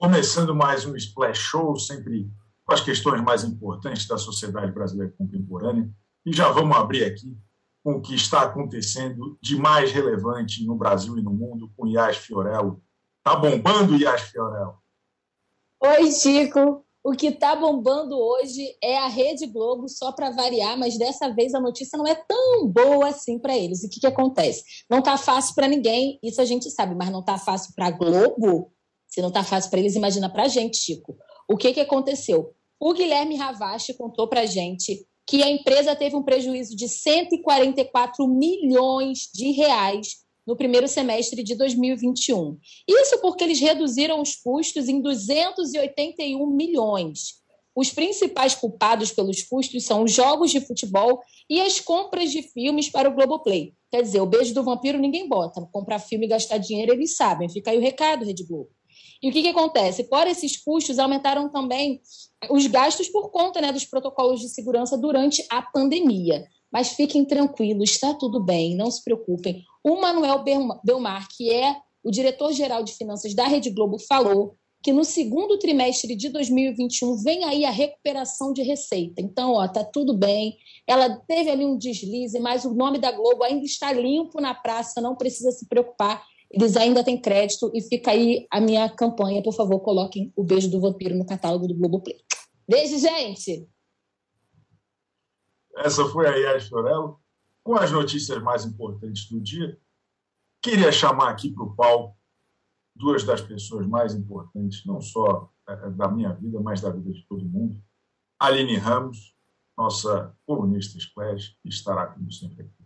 Começando mais um Splash Show, sempre com as questões mais importantes da sociedade brasileira contemporânea. E já vamos abrir aqui com o que está acontecendo de mais relevante no Brasil e no mundo com Yas Fiorello. Tá bombando, Yas Fiorello? Oi, Chico. O que está bombando hoje é a Rede Globo, só para variar, mas dessa vez a notícia não é tão boa assim para eles. E o que, que acontece? Não está fácil para ninguém, isso a gente sabe, mas não está fácil para a Globo? Se não está fácil para eles, imagina para a gente, Chico. O que, que aconteceu? O Guilherme Ravache contou para a gente que a empresa teve um prejuízo de 144 milhões de reais no primeiro semestre de 2021. Isso porque eles reduziram os custos em 281 milhões. Os principais culpados pelos custos são os jogos de futebol e as compras de filmes para o Globoplay. Quer dizer, o beijo do vampiro ninguém bota. Comprar filme e gastar dinheiro, eles sabem. Fica aí o recado, Rede Globo. E o que, que acontece? Fora esses custos, aumentaram também os gastos por conta né, dos protocolos de segurança durante a pandemia. Mas fiquem tranquilos, está tudo bem, não se preocupem. O Manuel Belmar, que é o diretor-geral de finanças da Rede Globo, falou que no segundo trimestre de 2021 vem aí a recuperação de receita. Então, ó, tá tudo bem. Ela teve ali um deslize, mas o nome da Globo ainda está limpo na praça, não precisa se preocupar. Eles ainda têm crédito e fica aí a minha campanha. Por favor, coloquem o Beijo do Vampiro no catálogo do Globoplay. Beijo, gente! Essa foi a Yas Fiorello com as notícias mais importantes do dia. Queria chamar aqui para o palco duas das pessoas mais importantes, não só é, é, da minha vida, mas da vida de todo mundo. Aline Ramos, nossa colunista Splash, estará, como sempre, aqui,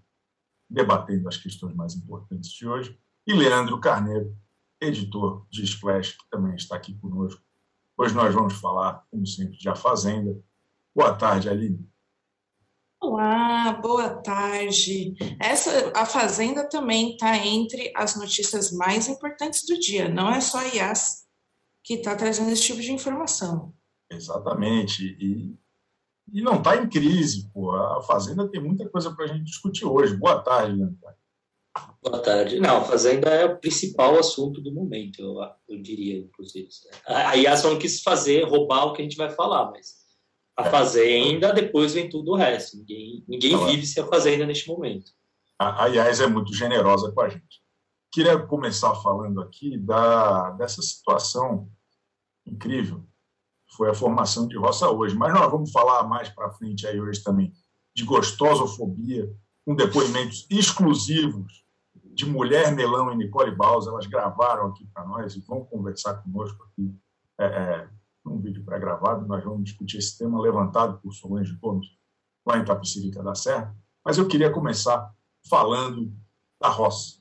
debatendo as questões mais importantes de hoje. E Leandro Carneiro, editor de Splash, que também está aqui conosco. Hoje nós vamos falar, como sempre, de A Fazenda. Boa tarde, Aline. Olá, boa tarde. Essa a Fazenda também está entre as notícias mais importantes do dia. Não é só a IAS que está trazendo esse tipo de informação. Exatamente. E, e não está em crise. Pô. A Fazenda tem muita coisa para a gente discutir hoje. Boa tarde, Leandro. Boa tarde. Não, a Fazenda é o principal assunto do momento, eu, eu diria, inclusive. A IAS não quis fazer, roubar o que a gente vai falar, mas a Fazenda, depois vem tudo o resto. Ninguém, ninguém vive sem a Fazenda neste momento. A, a IAS é muito generosa com a gente. Queria começar falando aqui da, dessa situação incrível foi a formação de roça hoje. Mas nós vamos falar mais para frente aí hoje também de gostosofobia, com depoimentos exclusivos de Mulher Melão e Nicole Baus. Elas gravaram aqui para nós e vão conversar conosco aqui é, é, num vídeo pré-gravado, nós vamos discutir esse tema levantado por Solange Gomes lá em Tapicirica da Serra, mas eu queria começar falando da roça.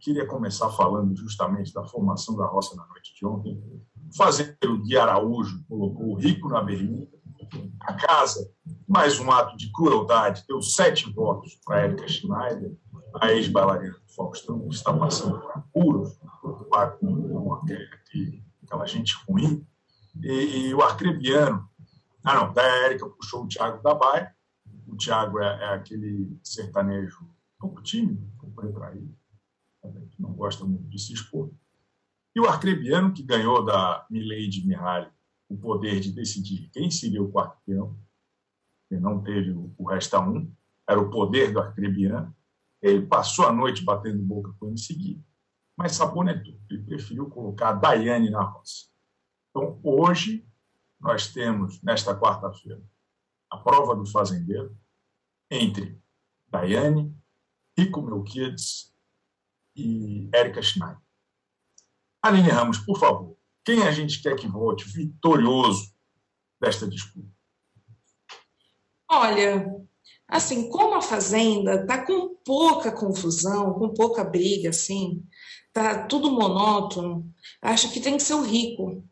Queria começar falando justamente da formação da roça na noite de ontem. O fazendeiro de Araújo colocou o rico na berlinda, a casa, mais um ato de crueldade, deu sete votos para Érica Schneider, a ex-bailarina do Faustão, que está passando por apuros, aquela gente ruim, e, e o arcrebiano. Ah, não, da Érica puxou o Thiago da Baia. O Thiago é, é aquele sertanejo um pouco tímido, um pouco que não gosta muito de se expor. E o arcrebiano, que ganhou da Milady Mihaly o poder de decidir quem seria o quarto peão, que não teve o, resta um, era o poder do arcrebiano. Ele passou a noite batendo boca com ele seguir, mas sabonetou. Ele preferiu colocar a Daiane na roça. Então, hoje, nós temos, nesta quarta-feira, a prova do fazendeiro entre Daiane, Rico Melquides e Érica Schneider. Aline Ramos, por favor, quem a gente quer que volte vitorioso desta disputa? Olha, assim, como a Fazenda está com pouca confusão, com pouca briga, assim, tá tudo monótono, acho que tem que ser o Rico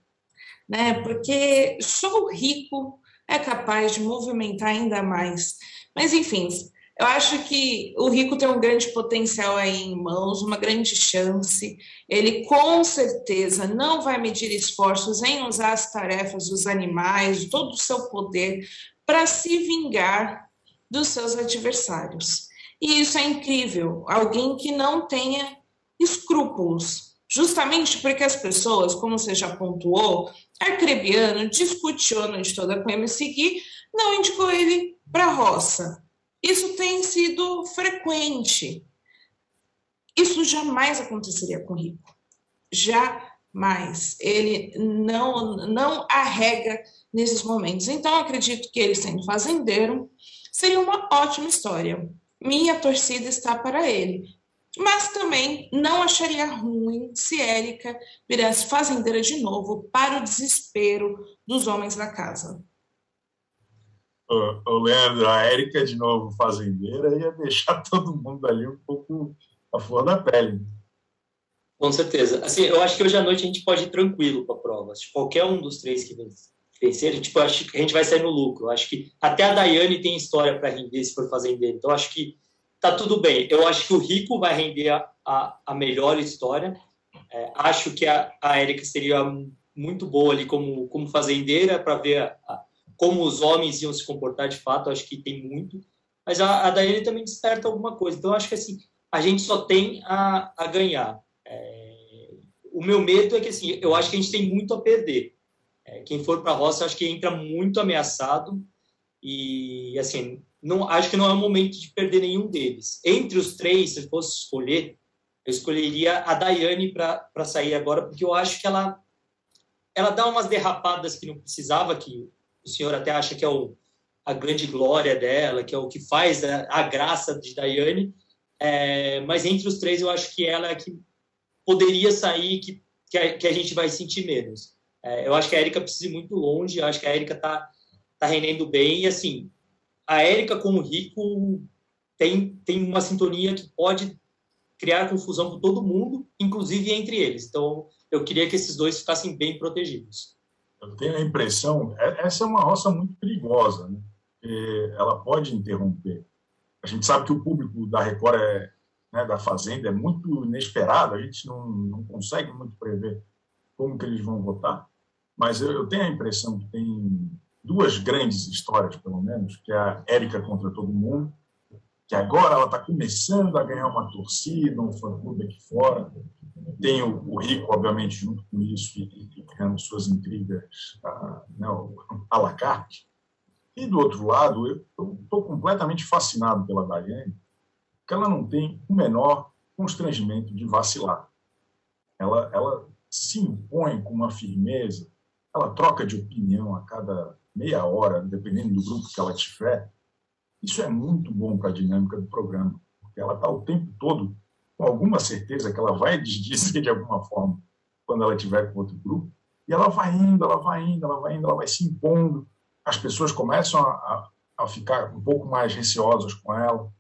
né? Porque só o rico é capaz de movimentar ainda mais. Mas, enfim, eu acho que o rico tem um grande potencial aí em mãos, uma grande chance. Ele com certeza não vai medir esforços em usar as tarefas dos animais, todo o seu poder para se vingar dos seus adversários. E isso é incrível. Alguém que não tenha escrúpulos Justamente porque as pessoas, como você já pontuou, Arcrebiano discutiu noite toda com o não indicou ele para a roça. Isso tem sido frequente. Isso jamais aconteceria com o Rico. Jamais. Ele não, não arrega nesses momentos. Então, acredito que ele sendo fazendeiro seria uma ótima história. Minha torcida está para ele. Mas também não acharia ruim se Érica virasse fazendeira de novo para o desespero dos homens da casa. O, Leandro, a Érica de novo fazendeira ia deixar todo mundo ali um pouco a flor da pele. Com certeza. Assim, eu acho que hoje à noite a gente pode ir tranquilo para a prova. Se qualquer um dos três que vencer, tipo, a gente vai sair no lucro. Eu acho que até a Daiane tem história para render se for fazendeiro. Então, acho que tá tudo bem. Eu acho que o Rico vai render a, a, a melhor história. É, acho que a, a Érica seria muito boa ali como, como fazendeira para ver a, como os homens iam se comportar de fato. Acho que tem muito. Mas a, a Daiane também desperta alguma coisa. Então, acho que assim, a gente só tem a, a ganhar. É, o meu medo é que assim, eu acho que a gente tem muito a perder. É, quem for para a roça, acho que entra muito ameaçado. E assim, não acho que não é o momento de perder nenhum deles. Entre os três, se fosse escolher, eu escolheria a Daiane para sair agora, porque eu acho que ela ela dá umas derrapadas que não precisava, que o senhor até acha que é o, a grande glória dela, que é o que faz a, a graça de Daiane. É, mas entre os três, eu acho que ela é que poderia sair, que, que, a, que a gente vai sentir menos. É, eu acho que a Erika precisa ir muito longe, eu acho que a Erika está tá rendendo bem, e assim, a Érica com o Rico tem, tem uma sintonia que pode criar confusão com todo mundo, inclusive entre eles. Então, eu queria que esses dois ficassem bem protegidos. Eu tenho a impressão, é, essa é uma roça muito perigosa, né? ela pode interromper. A gente sabe que o público da Record é, né, da Fazenda é muito inesperado, a gente não, não consegue muito prever como que eles vão votar, mas eu, eu tenho a impressão que tem duas grandes histórias, pelo menos, que é a Érica contra todo mundo, que agora ela está começando a ganhar uma torcida, um fã-clube aqui fora. Tem o, o, Rico, obviamente, junto com isso, e, e criando suas intrigas a, né, a la carte. E, do outro lado, eu estou completamente fascinado pela Daiane, porque ela não tem o menor constrangimento de vacilar. Ela, ela se impõe com uma firmeza, ela troca de opinião a cada meia hora, dependendo do grupo que ela tiver, isso é muito bom para a dinâmica do programa, porque ela está o tempo todo com alguma certeza que ela vai desdizer de alguma forma quando ela tiver com outro grupo, e ela vai indo, ela vai indo, ela vai indo, ela vai se impondo, as pessoas começam a, a, ficar um pouco mais receosas com ela,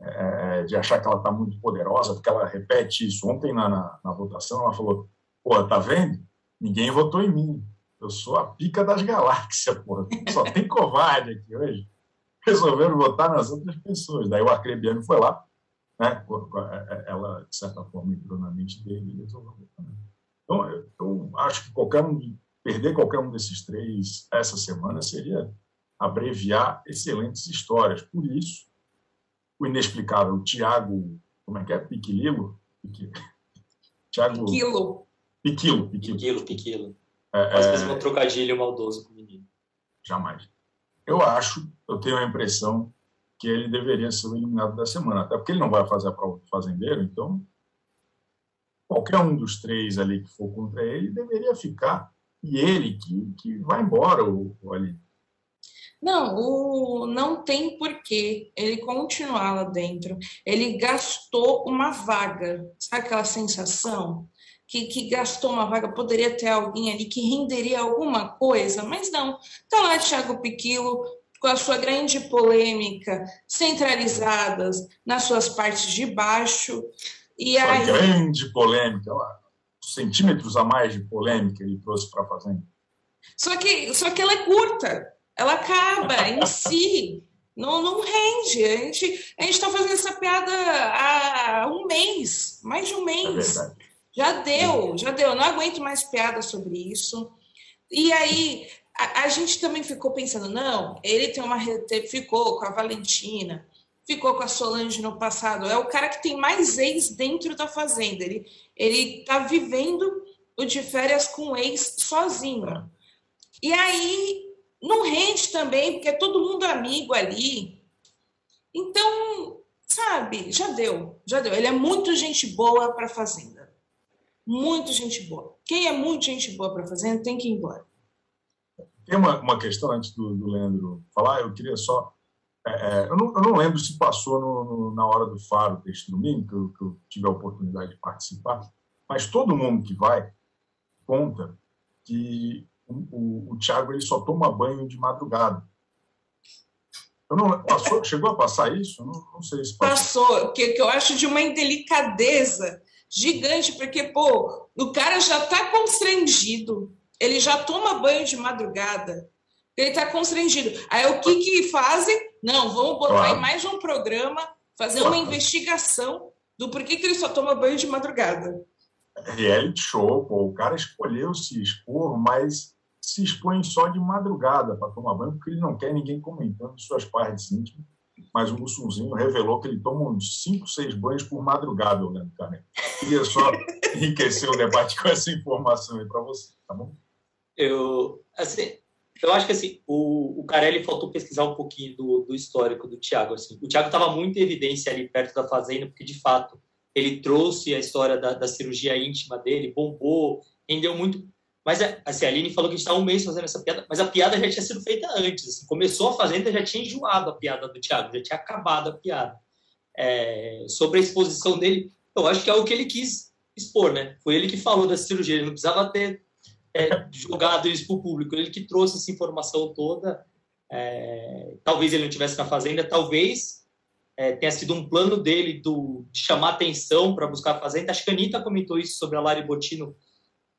é de achar que ela está muito poderosa, porque ela repete isso. Ontem, na, na, na votação, ela falou: pô, tá vendo? Ninguém votou em mim. Eu sou a pica das galáxias, porra. Só tem covarde aqui hoje. Resolveram votar nas outras pessoas. Daí o Acrebiano foi lá, né? É, é, ela, de certa forma, entrou na mente dele e resolveu votar. Então, eu acho que qualquer um, perder qualquer um desses três essa semana seria abreviar excelentes histórias. Por isso, o inexplicável o Tiago, como é que é? Piquililo? Tiago... Piquilo. Piquilo, Piquilo. Piquilo, Piquilo. É, vezes é. um trocadilho maldoso com o menino. Jamais. Eu acho, eu tenho a impressão que ele deveria ser o eliminado da semana, até porque ele não vai fazer a prova do fazendeiro, então qualquer um dos três ali que for contra ele deveria ficar. E ele que, que vai embora, o, o ali. Não, o, não tem porquê ele continuar lá dentro. Ele gastou uma vaga. Sabe aquela sensação? Que, que gastou uma vaga, poderia ter alguém ali que renderia alguma coisa, mas não. Está lá Thiago Piquilo com a sua grande polêmica centralizadas nas suas partes de baixo. E sua aí... grande polêmica, lá, centímetros a mais de polêmica ele trouxe para a Fazenda. Só que, só que ela é curta, ela acaba em si. Não, não rende. A gente a está fazendo essa piada há um mês, mais de um mês. É já deu, já deu. Não aguento mais piada sobre isso. E aí a, a gente também ficou pensando, não, ele tem uma ficou com a Valentina. ficou com a Solange no passado. É o cara que tem mais ex dentro da fazenda. Ele, ele tá vivendo o de férias com ex sozinho. E aí não rende também, porque é todo mundo amigo ali. Então, sabe, já deu, já deu. Ele é muito gente boa para fazenda. Muito gente boa. Quem é muito gente boa para fazenda tem que ir embora. Tem uma, uma questão antes do, do Leandro falar, eu queria só é, é, eu, não, eu, não, lembro se passou no, no, na hora do Faro deste domingo, que eu, que eu, tive a oportunidade de participar, mas todo mundo que vai conta que o, o, o Thiago ele só toma banho de madrugada. Eu não, passou, chegou a passar isso? Não, não sei se passou. Passou, que, que eu acho de uma indelicadeza gigante, porque, pô, o cara já está constrangido, ele já toma banho de madrugada, ele está constrangido. Aí o que que fazem? Não, vamos botar claro. em mais um programa, fazer claro. uma investigação do porquê que ele só toma banho de madrugada. Reality show, pô, o cara escolheu se expor, mas se expõe só de madrugada para tomar banho, porque ele não quer ninguém comentando suas partes íntimas. Mas o Mussunzinho revelou que ele toma uns 5, 6 banhos por madrugada, Leandro Cara. Queria só enriquecer o debate com essa informação aí para você, tá bom? Eu, assim, eu acho que assim, o, o Carelli faltou pesquisar um pouquinho do, do histórico do Thiago. Assim. O Thiago estava muito em evidência ali perto da fazenda, porque de fato ele trouxe a história da, da cirurgia íntima dele, bombou, rendeu muito. Mas assim, a Aline falou que está um mês fazendo essa piada, mas a piada já tinha sido feita antes. Assim. Começou a fazenda, já tinha enjoado a piada do Thiago, já tinha acabado a piada. É, sobre a exposição dele, eu acho que é o que ele quis expor, né? Foi ele que falou da cirurgia, ele não precisava ter é, jogado isso para o público. Ele que trouxe essa informação toda. É, talvez ele não tivesse na fazenda, talvez é, tenha sido um plano dele do, de chamar atenção para buscar a fazenda. Acho que a Anitta comentou isso sobre a Lari Botino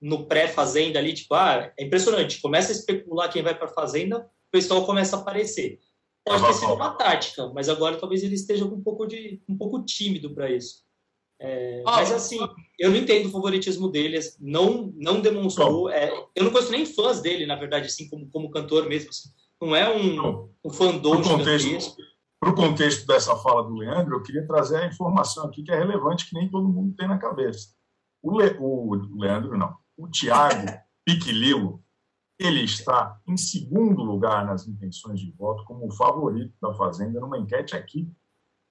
no pré-fazenda ali, tipo, ah, é impressionante, começa a especular quem vai para a fazenda, o pessoal começa a aparecer. Pode ter sido uma tática, mas agora talvez ele esteja um pouco, de, um pouco tímido para isso. É, mas assim, eu não entendo o favoritismo dele, não não demonstrou. É, eu não conheço nem fãs dele, na verdade, assim, como, como cantor mesmo. Assim. Não é um, um fandom Para o contexto dessa fala do Leandro, eu queria trazer a informação aqui que é relevante, que nem todo mundo tem na cabeça. O, Le, o Leandro, não. O Tiago Piquililo, ele está em segundo lugar nas intenções de voto como o favorito da Fazenda numa enquete aqui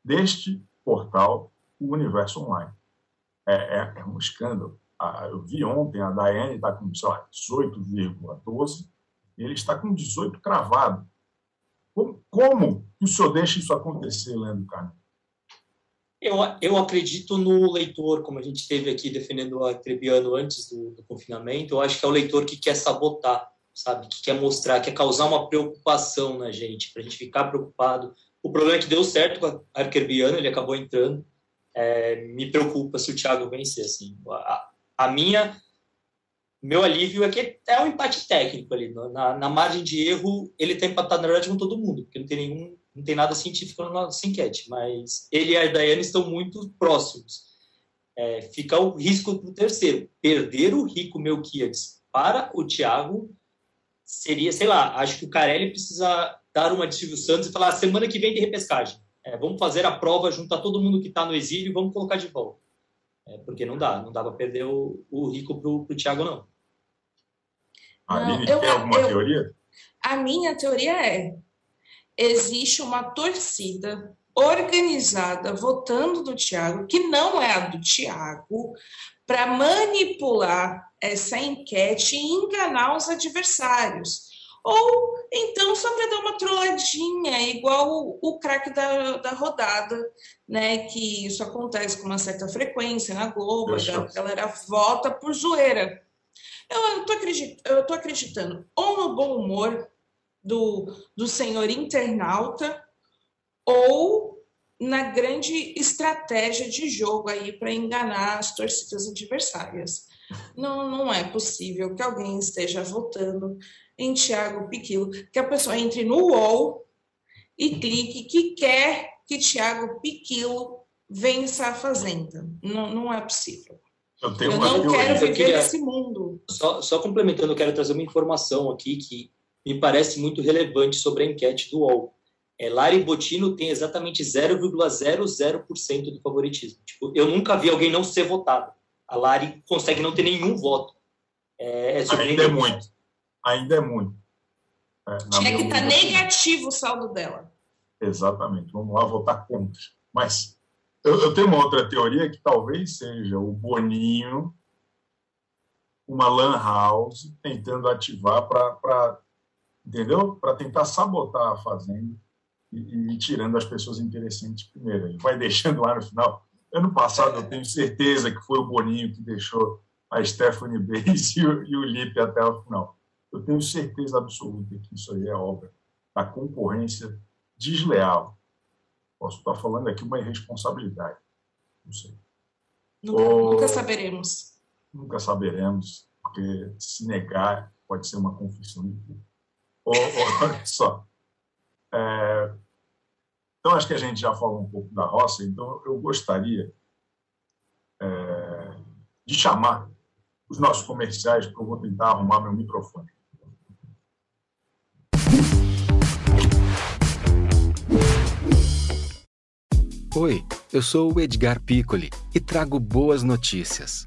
deste portal o universo online. É, é, é um escândalo. eu vi ontem, a Daiane está com 18,12 e ele está com 18 cravado. Como, como o senhor deixa isso acontecer, Leandro Carne? Eu, eu acredito no leitor, como a gente teve aqui defendendo o Arcrebiano antes do, do, confinamento, eu acho que é o leitor que quer sabotar, sabe? Que quer mostrar, quer causar uma preocupação na gente, para a gente ficar preocupado. O problema é que deu certo com o Arcrebiano, ele acabou entrando, é, me preocupa se o Thiago vencer. Assim. A, a, minha, meu alívio é que é um empate técnico ali. Na, na margem de erro, ele tem empatado, na verdade, com todo mundo, porque não tem nenhum, não tem nada científico na nossa enquete, mas ele e a Daiane estão muito próximos. É, fica o risco para o terceiro. Perder o Rico Melquiades para o Thiago seria, sei lá, acho que o Carelli precisa dar uma de Silvio Santos e falar: semana que vem de repescagem é, vamos fazer a prova, juntar todo mundo que está no exílio e vamos colocar de volta. É, porque não dá, não dá para perder o, o Rico para o Thiago, não. Aline, tem alguma eu, teoria? A minha teoria é: existe uma torcida organizada votando do Thiago, que não é a do Thiago, para manipular essa enquete e enganar os adversários. Ou então só para dar uma trolladinha, igual o, o craque da, da rodada, né? Que isso acontece com uma certa frequência na Globo, a galera vota por zoeira. Eu, tô acreditando, eu tô acreditando ou no bom humor do, do senhor internauta, ou na grande estratégia de jogo aí para enganar as torcidas adversárias. Não, não é possível que alguém esteja votando em Tiago Piquilo, que a pessoa entre no UOL e clique que quer que Tiago Piquilo vença a Fazenda. Não, não é possível. Eu, eu não quero viver queria, nesse mundo. Só, só complementando, eu quero trazer uma informação aqui que me parece muito relevante sobre a enquete do UOL. é, Lari Botino tem exatamente 0,00% do favoritismo. Tipo, eu nunca vi alguém não ser votado. A Lari consegue não ter nenhum voto. É, é Ainda é muito. Ainda é muito. É, Tinha que estar tá negativo o saldo dela. Exatamente. Vamos lá votar contra. Mas eu, eu, tenho uma outra teoria que talvez seja o Boninho, uma lan house, tentando ativar para, entendeu? Para tentar sabotar a fazenda e, e, tirando as pessoas interessantes primeiro. Ele vai deixando lá no final. Ano passado, eu tenho certeza que foi o Boninho que deixou a Stephanie Bays e o, e o Lipe até o final. Eu tenho certeza absoluta que isso aí é obra da concorrência desleal. Posso estar falando aqui uma irresponsabilidade. Não sei. Nunca, Ou, nunca saberemos. Nunca saberemos, porque se negar pode ser uma confissão de culpa. olha só. É, então, acho que a gente já falou um pouco da roça, então eu gostaria é, de chamar os nossos comerciais, porque eu vou tentar arrumar meu microfone. Oi, eu sou o Edgar Piccoli e trago boas notícias.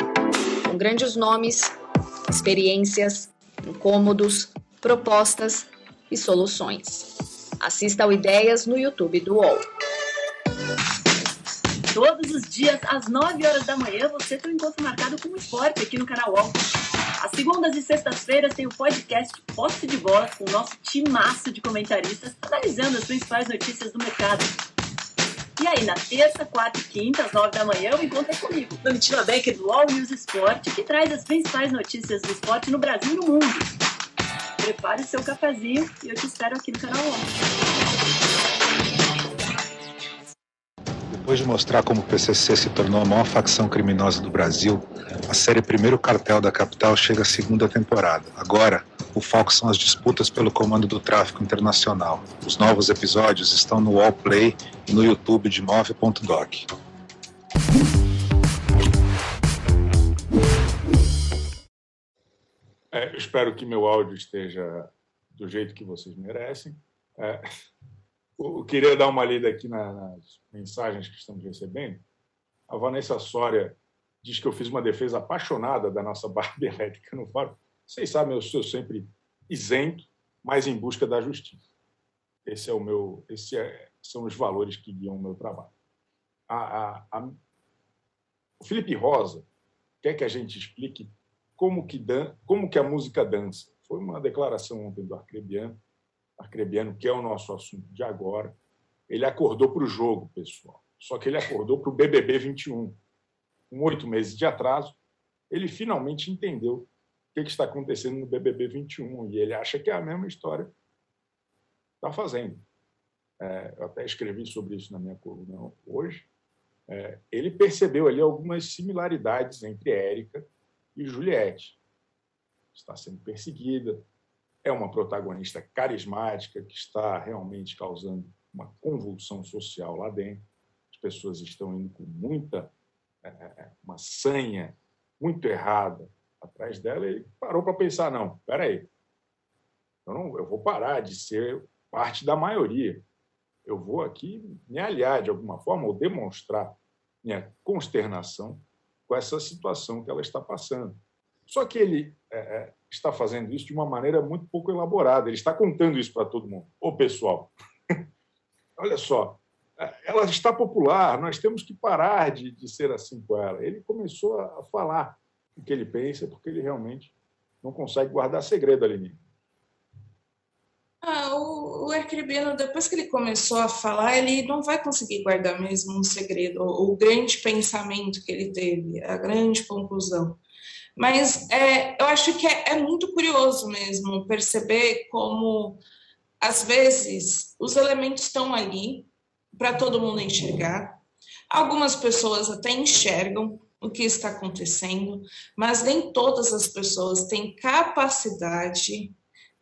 Com grandes nomes, experiências, incômodos, propostas e soluções. Assista ao Ideias no YouTube do UOL. Todos os dias, às 9 horas da manhã, você tem um encontro marcado com o esporte aqui no canal UOL. Às segundas e sextas-feiras tem o podcast Posse de Bola com o nosso timaço de comentaristas analisando as principais notícias do mercado. E aí, na terça, quarta e quinta, às nove da manhã, o encontro é comigo, Domitila Becker do All News Esporte, que traz as principais notícias do esporte no Brasil e no mundo. Prepare o seu cafezinho e eu te espero aqui no canal 11. Depois de mostrar como o PCC se tornou a maior facção criminosa do Brasil, a série Primeiro Cartel da Capital chega à segunda temporada. Agora, o foco são as disputas pelo comando do tráfico internacional. Os novos episódios estão no Wallplay e no YouTube de Move.doc. É, espero que meu áudio esteja do jeito que vocês merecem. É, eu queria dar uma lida aqui nas mensagens que estamos recebendo. A Vanessa Soria diz que eu fiz uma defesa apaixonada da nossa barba elétrica no fórum. Vocês sabem, eu sou sempre isento, mas em busca da justiça. Esse é o meu, esse é, são os valores que guiam o meu trabalho. A, a, a, o Felipe Rosa quer que a gente explique como que, dan como que a música dança. Foi uma declaração ontem do Arcrebiano, Arcrebiano, que é o nosso assunto de agora. Ele acordou para o jogo, pessoal. Só que ele acordou para o BBB 21. Com oito meses de atraso, ele finalmente entendeu o que, está acontecendo no BBB 21 e ele acha que é a mesma história está fazendo. É, eu até escrevi sobre isso na minha coluna hoje. É, ele percebeu ali algumas similaridades entre Érica e Juliette. Está sendo perseguida, é uma protagonista carismática que está realmente causando uma convulsão social lá dentro. As pessoas estão indo com muita é, é, é uma sanha muito errada atrás dela. Ele parou para pensar: não, espera aí, eu, não, eu vou parar de ser parte da maioria. Eu vou aqui me aliar de alguma forma ou demonstrar minha consternação com essa situação que ela está passando. Só que ele é, é, está fazendo isso de uma maneira muito pouco elaborada. Ele está contando isso para todo mundo. Ô, pessoal, olha só, é, ela está popular, nós temos que parar de, de ser assim com ela. Ele começou a falar o que ele pensa, porque ele realmente não consegue guardar segredo ali. Ah, o, o Arcribiano, depois que ele começou a falar, ele não vai conseguir guardar mesmo um segredo, o, o grande pensamento que ele teve, a grande conclusão. Mas é, eu acho que é, é, muito curioso mesmo perceber como às vezes, os elementos estão ali para todo mundo enxergar. Algumas pessoas até enxergam o que está acontecendo, mas nem todas as pessoas têm capacidade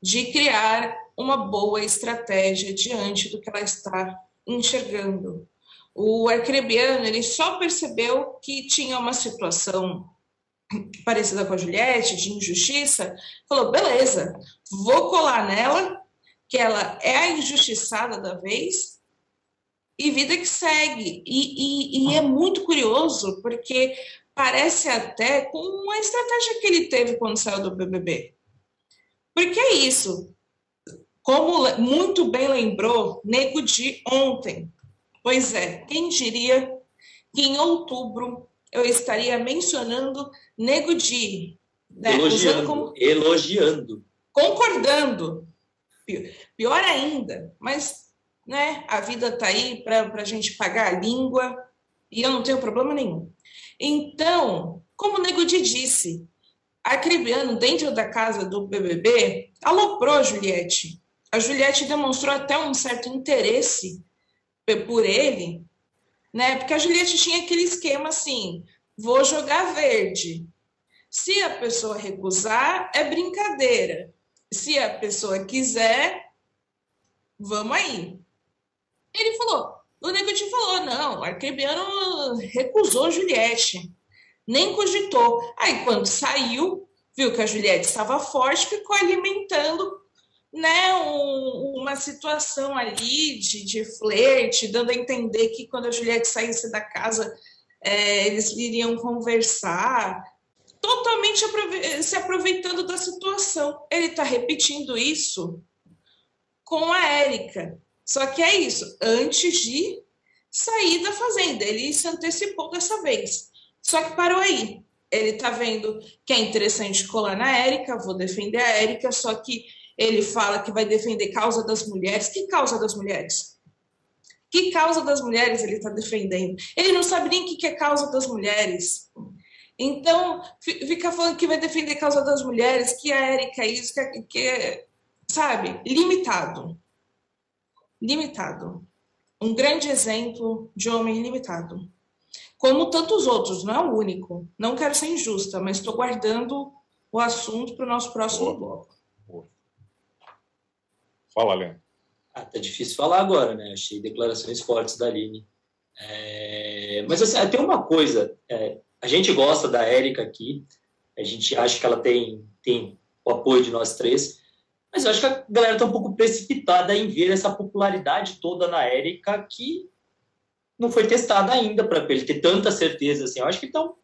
de criar uma boa estratégia diante do que ela está enxergando. O arcrebiano ele só percebeu que tinha uma situação parecida com a Juliette, de injustiça, falou: beleza, vou colar nela, que ela é a injustiçada da vez, e vida que segue. E, e, e é muito curioso, porque parece até com a estratégia que ele teve quando saiu do BBB. Porque é isso. Como muito bem lembrou Nego de ontem. Pois é, quem diria que em outubro eu estaria mencionando Nego Di. Né? Elogiando, como... elogiando. Concordando. Pior ainda, mas né, a vida está aí para a gente pagar a língua e eu não tenho problema nenhum. Então, como o Nego Di disse, Acribiano, dentro da casa do BBB, aloprou a Juliette. A Juliette demonstrou até um certo interesse por ele, né? Porque a Juliette tinha aquele esquema assim: vou jogar verde. Se a pessoa recusar, é brincadeira. Se a pessoa quiser, vamos aí. Ele falou, o Nego falou, não, o Arquebiano recusou Juliette, nem cogitou. Aí, quando saiu, viu que a Juliette estava forte, ficou alimentando né, um, uma situação ali de, de flerte, dando a entender que quando a Juliette saísse da casa, é, eles iriam conversar, totalmente aprove se aproveitando da situação. Ele está repetindo isso com a Érica. Só que é isso, antes de sair da fazenda, ele se antecipou dessa vez. Só que parou aí. Ele está vendo que é interessante colar na Érica, vou defender a Érica, só que ele fala que vai defender causa das mulheres. Que causa das mulheres? Que causa das mulheres ele está defendendo? Ele não sabe nem o que é causa das mulheres. Então, fica falando que vai defender causa das mulheres, que a Érica é isso, que é, que é, sabe, limitado. Limitado. Um grande exemplo de homem limitado. Como tantos outros, não é o único. Não quero ser injusta, mas estou guardando o assunto para o nosso próximo bloco. Fala, Leandro. Ah, tá difícil falar agora, né? Achei declarações fortes da Aline. É... Mas assim, tem uma coisa, é... a gente gosta da Érica aqui, a gente acha que ela tem, tem o apoio de nós três, mas eu acho que a galera está um pouco precipitada em ver essa popularidade toda na Érica que não foi testada ainda para ele ter tanta certeza assim. Eu acho que estão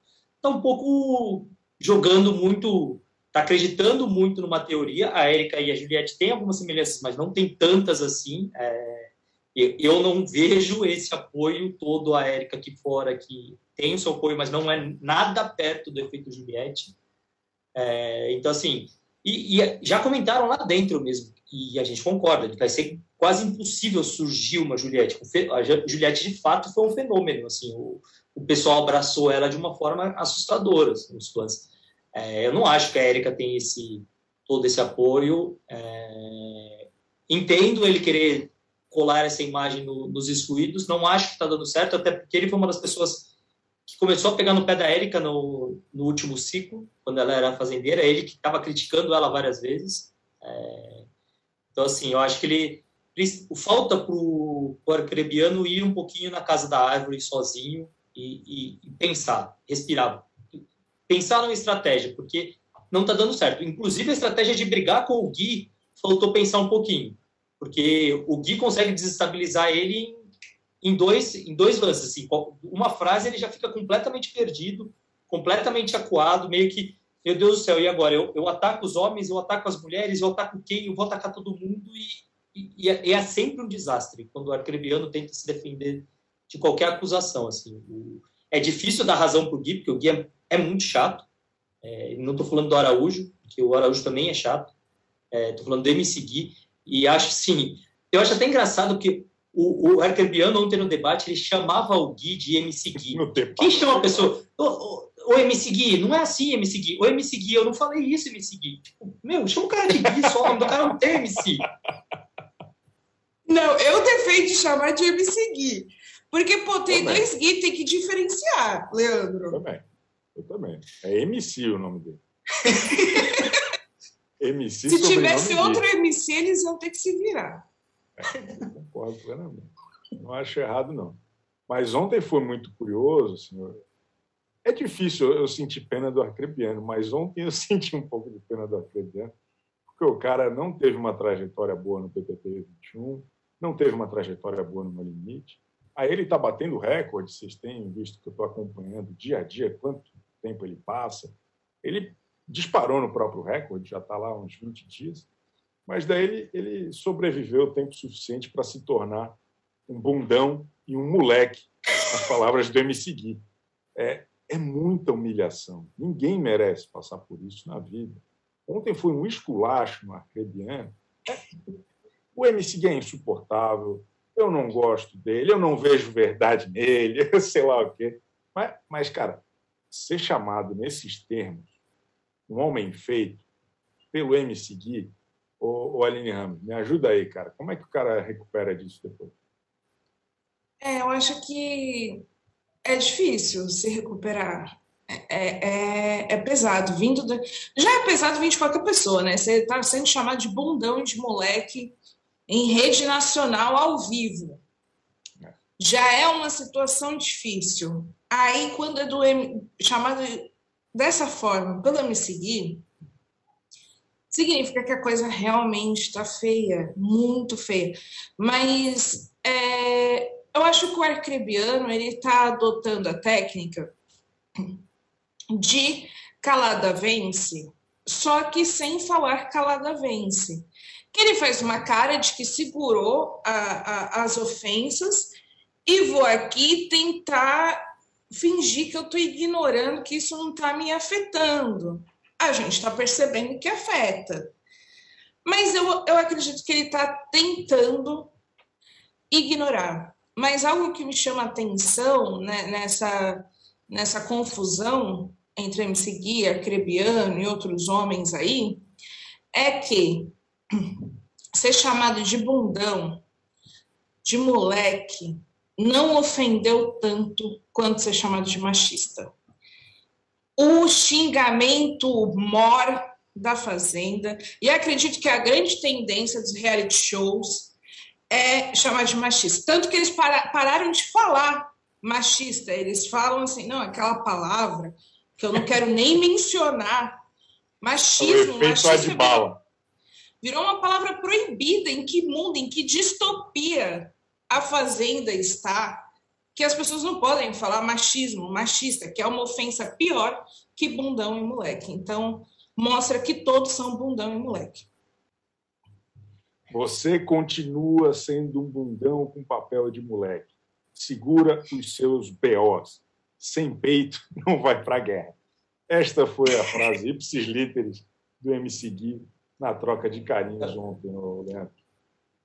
tá um pouco jogando muito está acreditando muito numa teoria. A Érica e a Juliette têm algumas semelhanças, mas não tem tantas assim. É, eu não vejo esse apoio todo a Érica aqui fora, que tem o seu apoio, mas não é nada perto do efeito Juliette. É, então, assim, e, e, já comentaram lá dentro mesmo, e a gente concorda, que vai ser quase impossível surgir uma Juliette. A Juliette, de fato, foi um fenômeno. Assim, o, o pessoal abraçou ela de uma forma assustadora, assim, os fãs. É, eu não acho que a Érica tem esse, todo esse apoio. É, entendo ele querer colar essa imagem no, nos excluídos, não acho que está dando certo, até porque ele foi uma das pessoas que começou a pegar no pé da Érica no, no último ciclo, quando ela era fazendeira, ele que estava criticando ela várias vezes. É, então, assim, eu acho que ele. Falta para o arcrebiano ir um pouquinho na casa da árvore sozinho e, e, e pensar, respirar pensar numa estratégia, porque não está dando certo. Inclusive, a estratégia de brigar com o Gui faltou pensar um pouquinho, porque o Gui consegue desestabilizar ele em dois, em dois lances. Assim, uma frase ele já fica completamente perdido, completamente acuado, meio que, meu Deus do céu, e agora? Eu, eu ataco os homens, eu ataco as mulheres, eu ataco quem? Eu vou atacar todo mundo e, e, é, é, sempre um desastre quando o arcrebiano tenta se defender de qualquer acusação. Assim, o, é difícil dar razão para o Gui, porque o Gui é é muito chato. É, não estou falando do Araújo, que o Araújo também é chato. Estou é, falando do MC Gui. E acho sim, eu acho até engraçado que o, o Arcambiano ontem no debate ele chamava o Gui de MC Gui. Quem chama a pessoa? O, MC Gui, não é assim, MC Gui. O MC Gui, eu não falei isso, MC Gui. Tipo, meu, chama o cara de Gui só, o cara não tem MC. Não, eu defendo chamar de MC Gui. Porque, pô, tem também. dois Gui, tem que diferenciar, Leandro. Eu também. Eu também. É MC o nome dele. MC Se tivesse outro MC, eles iam ter que se virar. É, concordo plenamente. Não acho errado, não. Mas ontem foi muito curioso, senhor. É difícil eu sentir pena do Arcrebiano, mas ontem eu senti um pouco de pena do Arcrebiano, porque o cara não teve uma trajetória boa no PPT 21, não teve uma trajetória boa no limite. Aí ele está batendo recorde, vocês têm visto que eu estou acompanhando dia a dia, quanto tempo ele passa. Ele disparou no próprio recorde, já está lá uns 20 dias, mas daí ele, ele sobreviveu o tempo suficiente para se tornar um bundão e um moleque, as palavras do MC Gui. É, é muita humilhação. Ninguém merece passar por isso na vida. Ontem foi um esculacho no Arcrebiano. É, o MC Gui é insuportável, eu não gosto dele, eu não vejo verdade nele, sei lá o quê. Mas, mas, cara, ser chamado nesses termos, um homem feito, pelo MC Gui, ou, Aline Ramos, me ajuda aí, cara. Como é que o cara recupera disso depois? É, eu acho que é difícil se recuperar. É, é, é pesado. Vindo de... Já é pesado vir de qualquer pessoa, né? Você está sendo chamado de bundão e de moleque em rede nacional ao vivo. Já é uma situação difícil. Aí, quando é do chamado dessa forma, pela me seguir, significa que a coisa realmente está feia, muito feia. Mas é, eu acho que o arcrebiano ele está adotando a técnica de calada vence, só que sem falar calada vence. Que ele faz uma cara de que segurou a, a, as ofensas e vou aqui tentar fingir que eu estou ignorando, que isso não está me afetando. A gente está percebendo que afeta. Mas eu, eu acredito que ele está tentando ignorar. Mas algo que me chama atenção né, nessa, nessa confusão entre MC Gui, Arcrebiano e outros homens aí, é que ser chamado de bundão, de moleque, não ofendeu tanto quanto ser chamado de machista. O xingamento mor da Fazenda, e acredito que a grande tendência dos reality shows é chamar de machista. Tanto que eles para, pararam de falar machista, eles falam assim, não, aquela palavra que eu não quero nem mencionar. Machismo, machismo de bala. Virou uma palavra proibida. Em que mundo, em que distopia a Fazenda está? Que as pessoas não podem falar machismo, machista, que é uma ofensa pior que bundão e moleque. Então, mostra que todos são bundão e moleque. Você continua sendo um bundão com papel de moleque. Segura os seus BOs. Sem peito, não vai para a guerra. Esta foi a frase ipsis literis do MC Gui na troca de carinhos ontem, Leandro.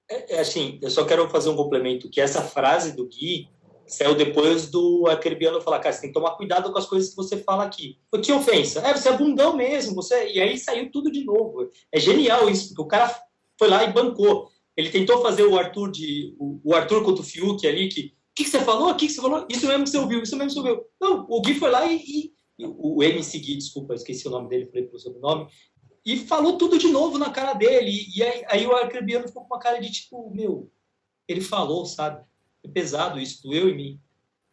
É, é, assim, eu só quero fazer um complemento, que essa frase do Gui saiu depois do Acerbiano falar, cara, você tem que tomar cuidado com as coisas que você fala aqui. Que ofensa? É, você é bundão mesmo, você... E aí saiu tudo de novo. É genial isso, porque o cara foi lá e bancou. Ele tentou fazer o Arthur de o, Arthur contra o Fiuk ali, que o que, que, você falou? O que, que, você falou? Isso mesmo que você ouviu, isso mesmo que você ouviu. Não, o Gui foi lá e, e o MC Gui, desculpa, esqueci o nome dele, falei pelo sobrenome, e falou tudo de novo na cara dele. E, aí, aí o Arcrebiano ficou com uma cara de tipo, meu, ele falou, sabe? É pesado isso, doeu em mim.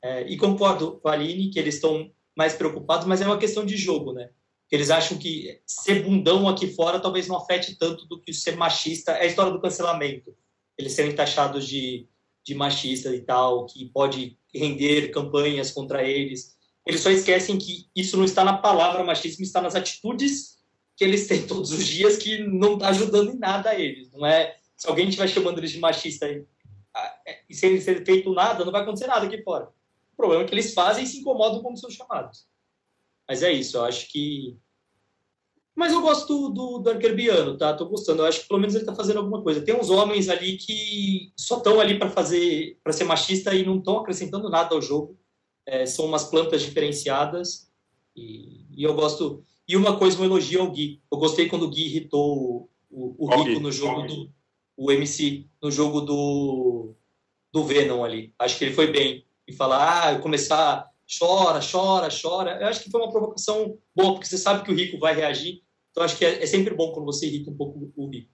É, e concordo com a Aline que eles estão mais preocupados, mas é uma questão de jogo, né? Eles acham que ser bundão aqui fora talvez não afete tanto do que ser machista. É a história do cancelamento. Eles serem taxados de, de machista e tal, que pode render campanhas contra eles. Eles só esquecem que isso não está na palavra machismo, está nas atitudes que eles têm todos os dias que não está ajudando em nada a eles. Não é se alguém estiver chamando eles de machista e, e sem ser feito nada, não vai acontecer nada aqui fora. O problema é que eles fazem e se incomodam como são chamados. Mas é isso, eu acho que. Mas eu gosto do, do, do Arquerbiano, tá? Tô gostando. Eu acho que pelo menos ele tá fazendo alguma coisa. Tem uns homens ali que só estão ali para fazer, para ser machista e não estão acrescentando nada ao jogo. É, são umas plantas diferenciadas e, e, eu gosto. E uma coisa, um elogio ao Gui. Eu gostei quando o Gui irritou o, o, o Rico no jogo do. o MC no jogo do, do Venom ali. Acho que ele foi bem. E falar, ah, começar, chora, chora, chora. Eu acho que foi uma provocação boa, porque você sabe que o rico vai reagir. Então acho que é, é sempre bom quando você irrita um pouco o rico.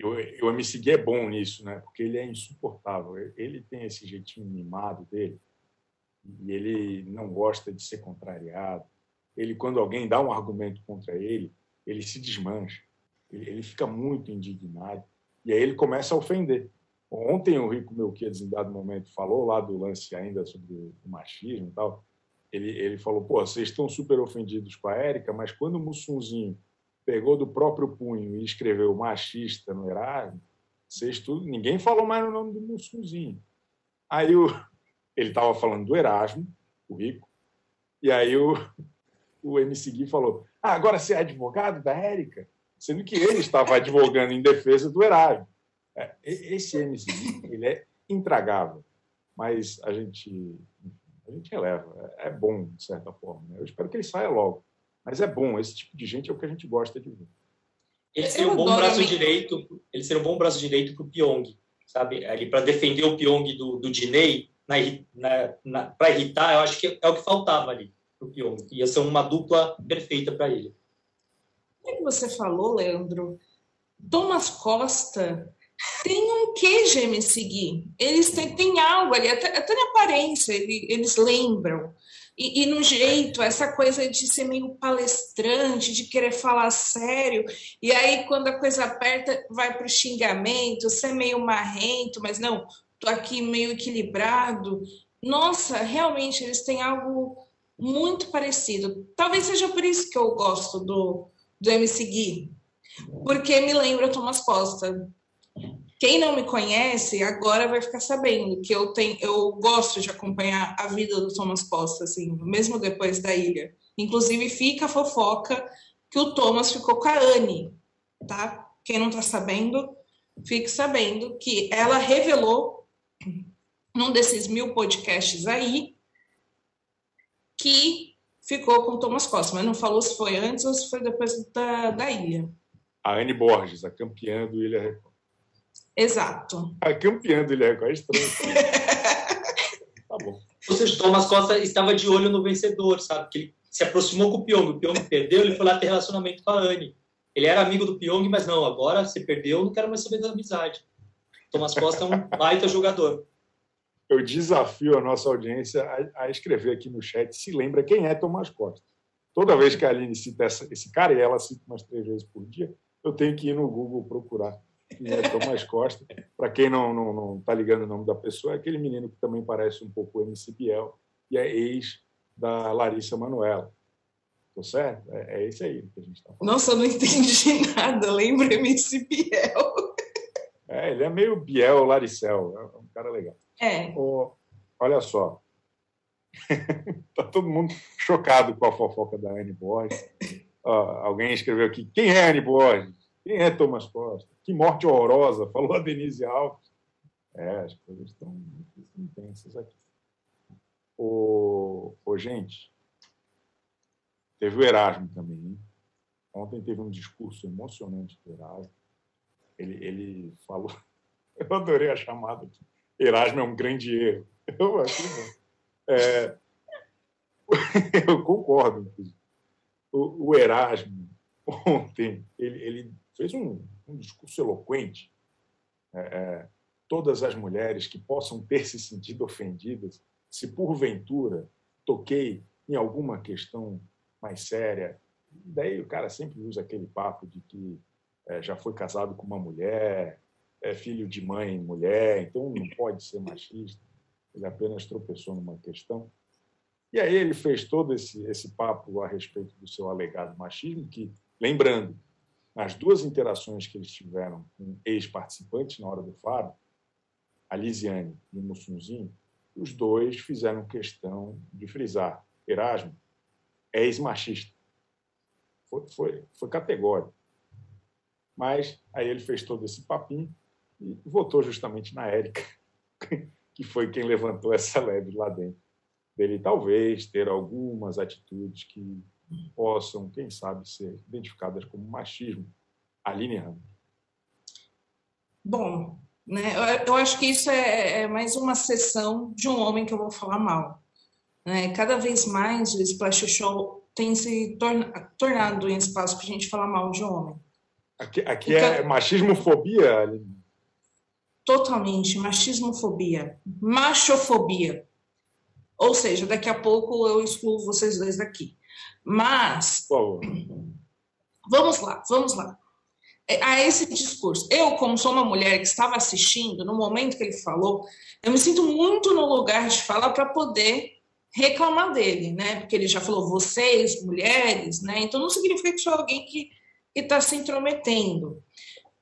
E o, o MC Gui é bom nisso, né? Porque ele é insuportável. Ele tem esse jeitinho mimado dele e ele não gosta de ser contrariado. Ele, quando alguém dá um argumento contra ele, ele se desmancha. Ele, ele fica muito indignado e aí ele começa a ofender. Ontem o Rico Melquiades, em dado momento, falou lá do lance ainda sobre o machismo e tal. Ele, ele falou, pô, vocês estão super ofendidos com a Érica, mas quando o Mussunzinho pegou do próprio punho e escreveu machista no Erasmo, vocês tudo, ninguém falou mais no nome do Mussunzinho. Aí o, ele estava falando do Erasmo, o Rico, e aí o, o MC Gui falou, ah, agora você é advogado da Érica? Sendo que ele estava advogando em defesa do Erasmo. É, esse MC ele é intragável, mas a gente, a gente releva. É bom, de certa forma. Né? Eu espero que ele saia logo. Mas é bom, esse tipo de gente é o que a gente gosta de ver. Ele seria um bom braço direito, ele seria um bom braço direito para o Pyong, sabe? Ali para defender o Pyong do, do Dinei, na, na, na para irritar, eu acho que é o que faltava ali para o Pyong. Ia ser uma dupla perfeita para ele. O que você falou, Leandro? Thomas Costa tem um queijo me seguir. Eles têm, têm algo ali, até, até na aparência, ele, eles lembram. E, e, no jeito, essa coisa de ser meio palestrante, de querer falar sério, e aí quando a coisa aperta, vai para o xingamento, ser meio marrento, mas não, tô aqui meio equilibrado. Nossa, realmente eles têm algo muito parecido. Talvez seja por isso que eu gosto do, do MC Gui, porque me lembra Thomas Costa. Quem não me conhece agora vai ficar sabendo que eu tenho, eu gosto de acompanhar a vida do Thomas Costa, assim, mesmo depois da ilha. Inclusive fica a fofoca que o Thomas ficou com a Anne, tá? Quem não tá sabendo, fique sabendo que ela revelou num desses mil podcasts aí que ficou com o Thomas Costa, mas não falou se foi antes ou se foi depois da, da ilha. A Anne Borges, a campeã do Ilha Record. Exato. A campeã do Ilha Record é estranho. tá bom. Ou seja, o Thomas Costa estava de olho no vencedor, sabe? Que ele se aproximou com o Pyong, o Pyong perdeu, ele foi lá ter relacionamento com a Anne. Ele era amigo do Pyong, mas não, agora se perdeu, não quero mais saber da amizade. Thomas Costa é um baita jogador eu desafio a nossa audiência a, a, escrever aqui no chat se lembra quem é Tomás Costa. Toda vez que a Aline cita essa, esse cara, e ela cita umas três vezes por dia, eu tenho que ir no Google procurar quem é Tomás Costa. Para quem não está não, não tá ligando o nome da pessoa, é aquele menino que também parece um pouco o MC Biel e é ex da Larissa Manoela. Tô certo? É, é esse aí que a gente está falando. Nossa, eu não entendi nada. Lembra MC Biel. É, ele é meio Biel Laricel. É um cara legal. É. Oh, olha só. Está todo mundo chocado com a fofoca da Anne Borges. Oh, alguém escreveu aqui: quem é Anne Borges? Quem é Thomas Costa? Que morte horrorosa, falou a Denise Alves. É, as coisas estão muito intensas aqui. Ô, ô, gente, teve o Erasmo também. Hein? Ontem teve um discurso emocionante do Erasmo. Ele, ele falou. Eu adorei a chamada aqui Erasmo é um grande erro. Eu, é, eu concordo. O, o, Erasmo, ontem, ele, ele fez um, um, discurso eloquente. É, é, todas as mulheres que possam ter se sentido ofendidas, se porventura toquei em alguma questão mais séria. Daí o cara sempre usa aquele papo de que é, já foi casado com uma mulher, é filho de mãe mulher, então não pode ser machista. Ele apenas tropeçou numa questão. E aí ele fez todo esse, esse papo a respeito do seu alegado machismo, que, lembrando, nas duas interações que eles tiveram com ex-participantes na hora do Faro, a Lisiane e o Mussunzinho, os dois fizeram questão de frisar. Erasmo é ex-machista. Foi, foi, foi categórico. Mas aí ele fez todo esse papinho e votou justamente na Érica, que foi quem levantou essa leve lá dentro. Dele talvez ter algumas atitudes que possam, quem sabe, ser identificadas como machismo. Aline Ramos. Bom, né, eu, acho que isso é, é, mais uma sessão de um homem que eu vou falar mal. Né? Cada vez mais o Splash Show tem se torna, tornado em espaço para a gente falar mal de homem. Aqui, aqui é machismofobia, Aline? Totalmente, machismofobia, machofobia. Ou seja, daqui a pouco eu excluo vocês dois daqui. Mas. Vamos lá, vamos lá. É, a esse discurso. Eu, como sou uma mulher que estava assistindo, no momento que ele falou, eu me sinto muito no lugar de falar para poder reclamar dele, né? Porque ele já falou vocês, mulheres, né? Então não significa que sou alguém que está se intrometendo.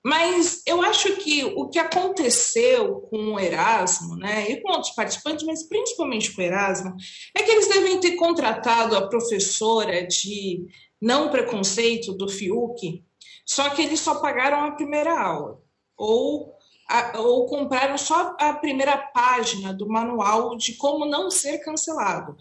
Mas eu acho que o que aconteceu com o Erasmo, né, e com outros participantes, mas principalmente com o Erasmo, é que eles devem ter contratado a professora de não preconceito do Fiuk, só que eles só pagaram a primeira aula, ou, a, ou compraram só a primeira página do manual de como não ser cancelado.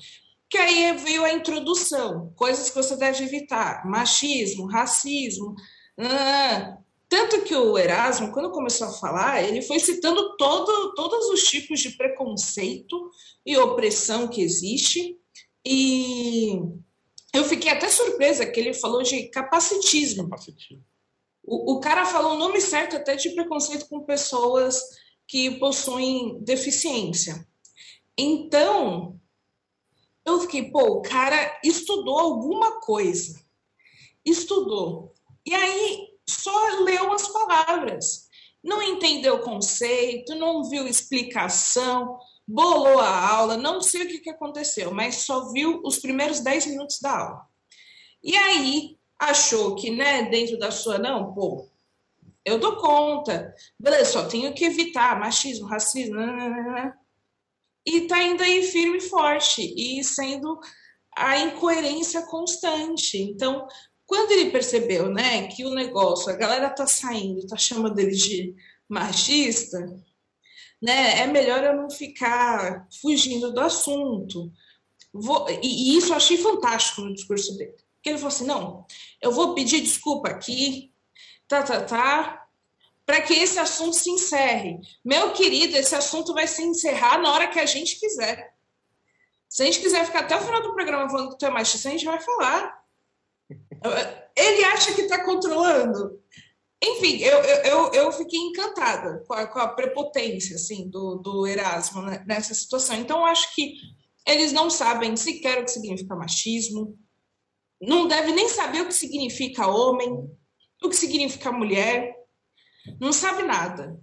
Que aí veio a introdução, coisas que você deve evitar: machismo, racismo. Ah, tanto que o Erasmo, quando começou a falar, ele foi citando todo, todos os tipos de preconceito e opressão que existe. E eu fiquei até surpresa que ele falou de capacitismo. capacitismo. O, o cara falou o nome certo até de preconceito com pessoas que possuem deficiência. Então, eu fiquei, pô, o cara estudou alguma coisa. Estudou. E aí, só leu as palavras, não entendeu o conceito, não viu explicação, bolou a aula, não sei o que, que aconteceu, mas só viu os primeiros 10 minutos da aula. E aí achou que, né, dentro da sua, não, pô, eu dou conta, beleza, só tenho que evitar machismo, racismo, né. E tá indo aí firme e forte, e sendo a incoerência constante. Então, quando ele percebeu, né, que o negócio, a galera tá saindo, tá chamando ele de machista, né, é melhor eu não ficar fugindo do assunto. Vou, e, e, isso eu achei fantástico no discurso dele. Porque ele falou assim: não, eu vou pedir desculpa aqui, tá, tá, tá, para que esse assunto se encerre. Meu querido, esse assunto vai se encerrar na hora que a gente quiser. Se a gente quiser ficar até o final do programa falando que tu é machista, a gente vai falar. Ele acha que está controlando. Enfim, eu, eu, eu fiquei encantada com a, com a prepotência assim, do, do Erasmo nessa situação. Então, acho que eles não sabem sequer o que significa machismo, não deve nem saber o que significa homem, o que significa mulher, não sabe nada.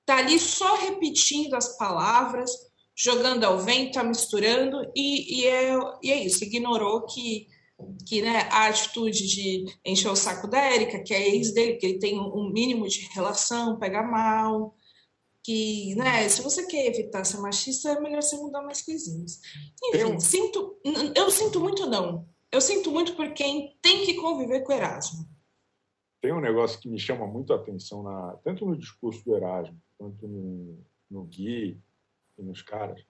Está ali só repetindo as palavras, jogando ao vento, tá misturando, e, e, é, e é isso, ignorou que que né, a atitude de encher o saco da Érica, que é ex dele, que ele tem um mínimo de relação, pega mal, que, né, se você quer evitar ser machista, é melhor você mudar mais coisinhas. Enfim, sinto, eu sinto muito não. Eu sinto muito por quem tem que conviver com o Erasmo. Tem um negócio que me chama muito a atenção, na, tanto no discurso do Erasmo, quanto no, no Gui e nos caras,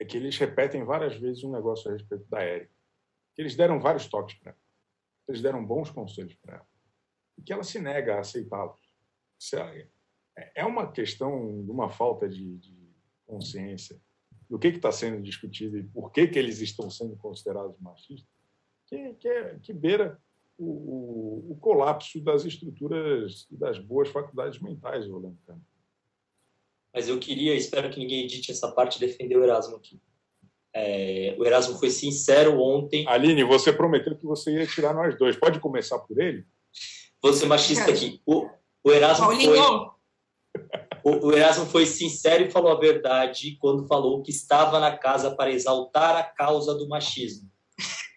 é que eles repetem várias vezes um negócio a respeito da Érica. Que eles deram vários toques para ela, eles deram bons conselhos para ela, e que ela se nega a aceitá-los. É, é uma questão de uma falta de, de consciência do que está sendo discutido e por que, que eles estão sendo considerados machistas, que, que, é, que beira o, o, colapso das estruturas e das boas faculdades mentais, Rolando Mas eu queria, espero que ninguém edite essa parte, defender o Erasmo aqui. É, o Erasmo foi sincero ontem. Aline, você prometeu que você ia tirar nós dois. Pode começar por ele? Vou ser machista aqui. O, o Erasmo foi. O, o Erasmo foi sincero e falou a verdade quando falou que estava na casa para exaltar a causa do machismo.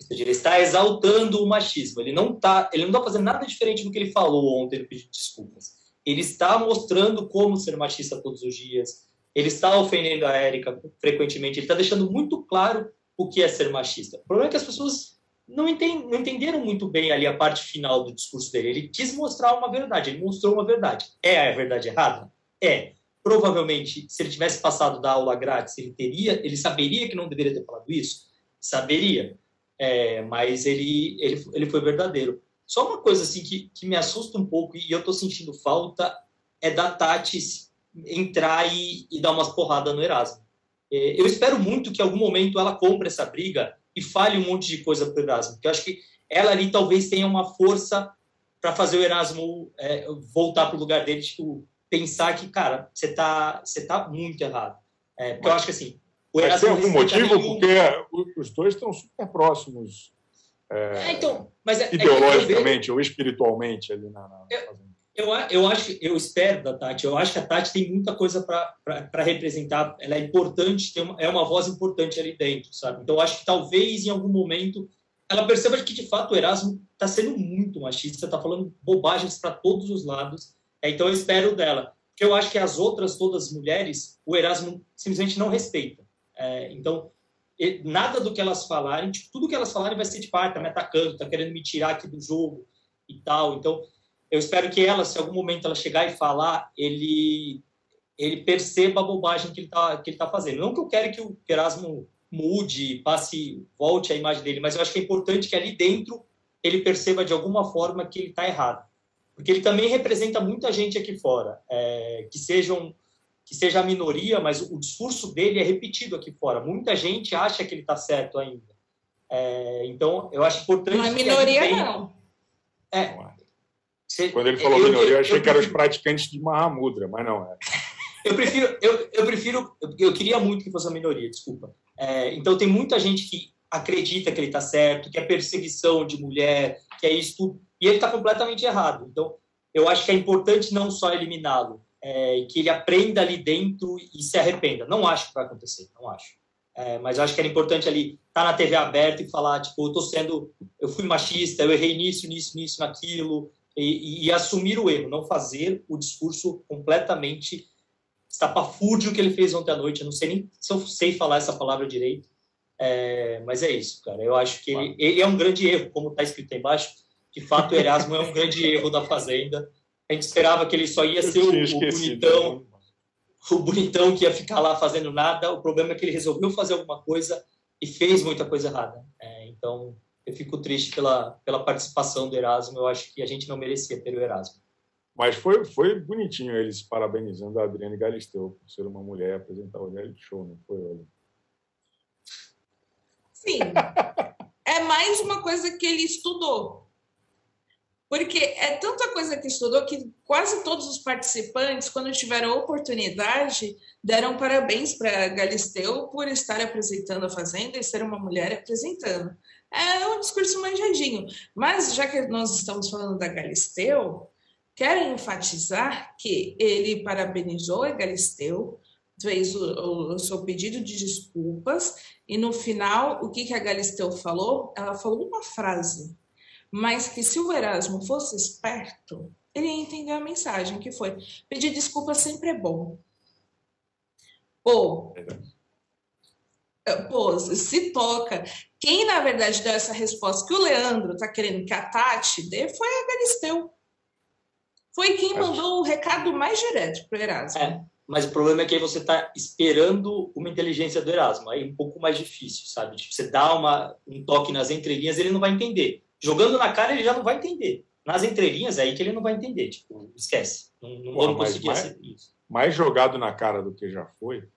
Seja, ele está exaltando o machismo. Ele não está, ele não está fazendo nada diferente do que ele falou ontem no pedido de desculpas. Ele está mostrando como ser machista todos os dias ele está ofendendo a Érica frequentemente, ele está deixando muito claro o que é ser machista. O problema é que as pessoas não, não entenderam muito bem ali a parte final do discurso dele. Ele quis mostrar uma verdade, ele mostrou uma verdade. É a verdade errada? É. Provavelmente, se ele tivesse passado da aula grátis, ele teria, ele saberia que não deveria ter falado isso? Saberia. É, mas ele, ele, ele foi verdadeiro. Só uma coisa assim que, que me assusta um pouco e eu estou sentindo falta é da Tati entrar e, e dar umas porradas no Erasmo. É, eu espero muito que em algum momento ela compre essa briga e fale um monte de coisa para o Erasmo, porque eu acho que ela ali talvez tenha uma força para fazer o Erasmo é, voltar para o lugar dele, tipo, pensar que, cara, você tá, você tá muito errado. É, porque eu acho que assim. Erasmo tem algum motivo? Nenhum... Porque os dois estão super próximos. É, é então, mas é, é ideologicamente ou espiritualmente ali na, na eu, eu, eu acho, eu espero da Tati, eu acho que a Tati tem muita coisa para representar, ela é importante, tem uma, é uma voz importante ali dentro, sabe? Então, eu acho que talvez em algum momento ela perceba que de fato o Erasmo está sendo muito machista, está falando bobagens para todos os lados. É, então, eu espero dela, porque eu acho que as outras todas mulheres, o Erasmo simplesmente não respeita. É, então, nada do que elas falarem, tipo, tudo que elas falarem vai ser de parte, tá me atacando, tá querendo me tirar aqui do jogo e tal. Então, eu espero que ela, se algum momento ela chegar e falar, ele ele perceba a bobagem que ele está que ele tá fazendo. Não que eu quero que o Erasmo mude, passe, volte a imagem dele, mas eu acho que é importante que ali dentro ele perceba de alguma forma que ele está errado, porque ele também representa muita gente aqui fora, é, que sejam que seja a minoria, mas o discurso dele é repetido aqui fora. Muita gente acha que ele está certo ainda. É, então, eu acho importante. Não é minoria, não. É, você, Quando ele falou eu, minoria, eu, achei eu, que eram os praticantes de Mahamudra, mas não é. Eu prefiro, eu, eu prefiro, eu queria muito que fosse a minoria, desculpa. É, então tem muita gente que acredita que ele está certo, que é perseguição de mulher, que é isso tudo, e ele está completamente errado. Então eu acho que é importante não só eliminá-lo, é, que ele aprenda ali dentro e se arrependa. Não acho que vai acontecer, não acho. É, mas acho que era importante ali estar tá na TV aberta e falar, tipo, eu tô sendo, eu fui machista, eu errei nisso, nisso, nisso, naquilo, e, e, assumir o erro, não fazer o discurso completamente estapafúrdio que ele fez ontem à noite. Eu não sei nem se eu sei falar essa palavra direito, é, mas é isso, cara. Eu acho que ele, ele é um grande erro, como está escrito aí embaixo. De fato, o Erasmo é um grande erro da Fazenda. A gente esperava que ele só ia ser o, o bonitão, o bonitão que ia ficar lá fazendo nada. O problema é que ele resolveu fazer alguma coisa e fez muita coisa errada. É, então, eu fico triste pela, pela participação do Erasmo. Eu acho que a gente não merecia ter o Erasmo. Mas foi, foi bonitinho eles parabenizando a Adriane Galisteu por ser uma mulher e apresentar o reality show, não foi, olha? Sim. é mais uma coisa que ele estudou. Porque é tanta coisa que estudou que quase todos os participantes, quando tiveram oportunidade, deram parabéns para Galisteu por estar apresentando a Fazenda e ser uma mulher apresentando é um discurso manjadinho. Mas, já que nós estamos falando da Galisteu, quero enfatizar que ele parabenizou a Galisteu, fez o, o, seu pedido de desculpas, e no final, o que, que a Galisteu falou? Ela falou uma frase, mas que se o Erasmo fosse esperto, ele ia entender a mensagem, que foi: pedir desculpa sempre é bom. Ou. Pô, se toca. Quem, na verdade, deu essa resposta que o Leandro está querendo que a Tati dê foi a Galisteu. Foi quem mandou o recado mais direto para o Erasmo. É, mas o problema é que aí você está esperando uma inteligência do Erasmo. Aí é um pouco mais difícil, sabe? Tipo, você dá uma, um toque nas entrelinhas, ele não vai entender. Jogando na cara, ele já não vai entender. Nas entrelinhas, é aí que ele não vai entender. Tipo, esquece. Não, não vamos conseguir mais, isso. Mais jogado na cara do que já foi,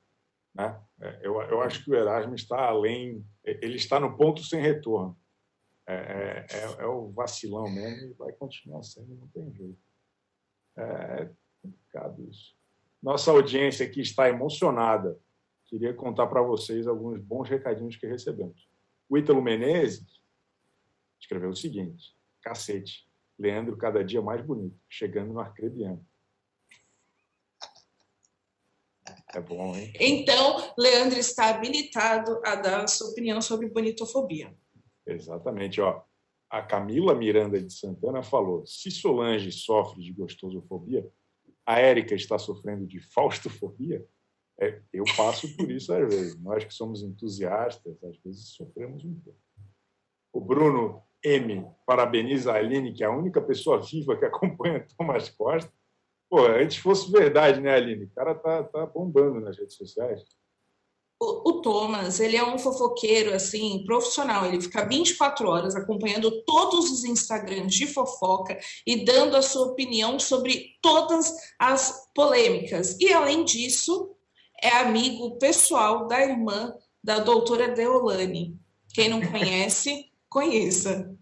né? É, eu, eu acho que o Erasmo está além, ele está no ponto sem retorno. É, é, é, é o vacilão mesmo e vai continuar sendo, não tem jeito. É complicado isso. Nossa audiência aqui está emocionada. Queria contar para vocês alguns bons recadinhos que recebemos. O Ítalo Menezes escreveu o seguinte: cacete, Leandro cada dia mais bonito, chegando no arcrebiano. É bom, hein? Então, Leandro está habilitado a dar a sua opinião sobre bonitofobia. Exatamente. Ó, a Camila Miranda de Santana falou: se Solange sofre de gostosofobia, a Érica está sofrendo de faustofobia? É, eu passo por isso às vezes. Nós que somos entusiastas, às vezes sofremos um pouco. O Bruno M. parabeniza a Aline, que é a única pessoa viva que acompanha Thomas Costa. Pô, antes fosse verdade, né, Aline? O cara tá, tá bombando nas redes sociais. o, o, Thomas, ele é um fofoqueiro, assim, profissional. Ele fica 24 horas acompanhando todos os Instagrams de fofoca e dando a sua opinião sobre todas as polêmicas. E, além disso, é amigo pessoal da irmã da doutora Deolane. Quem não conhece, conheça.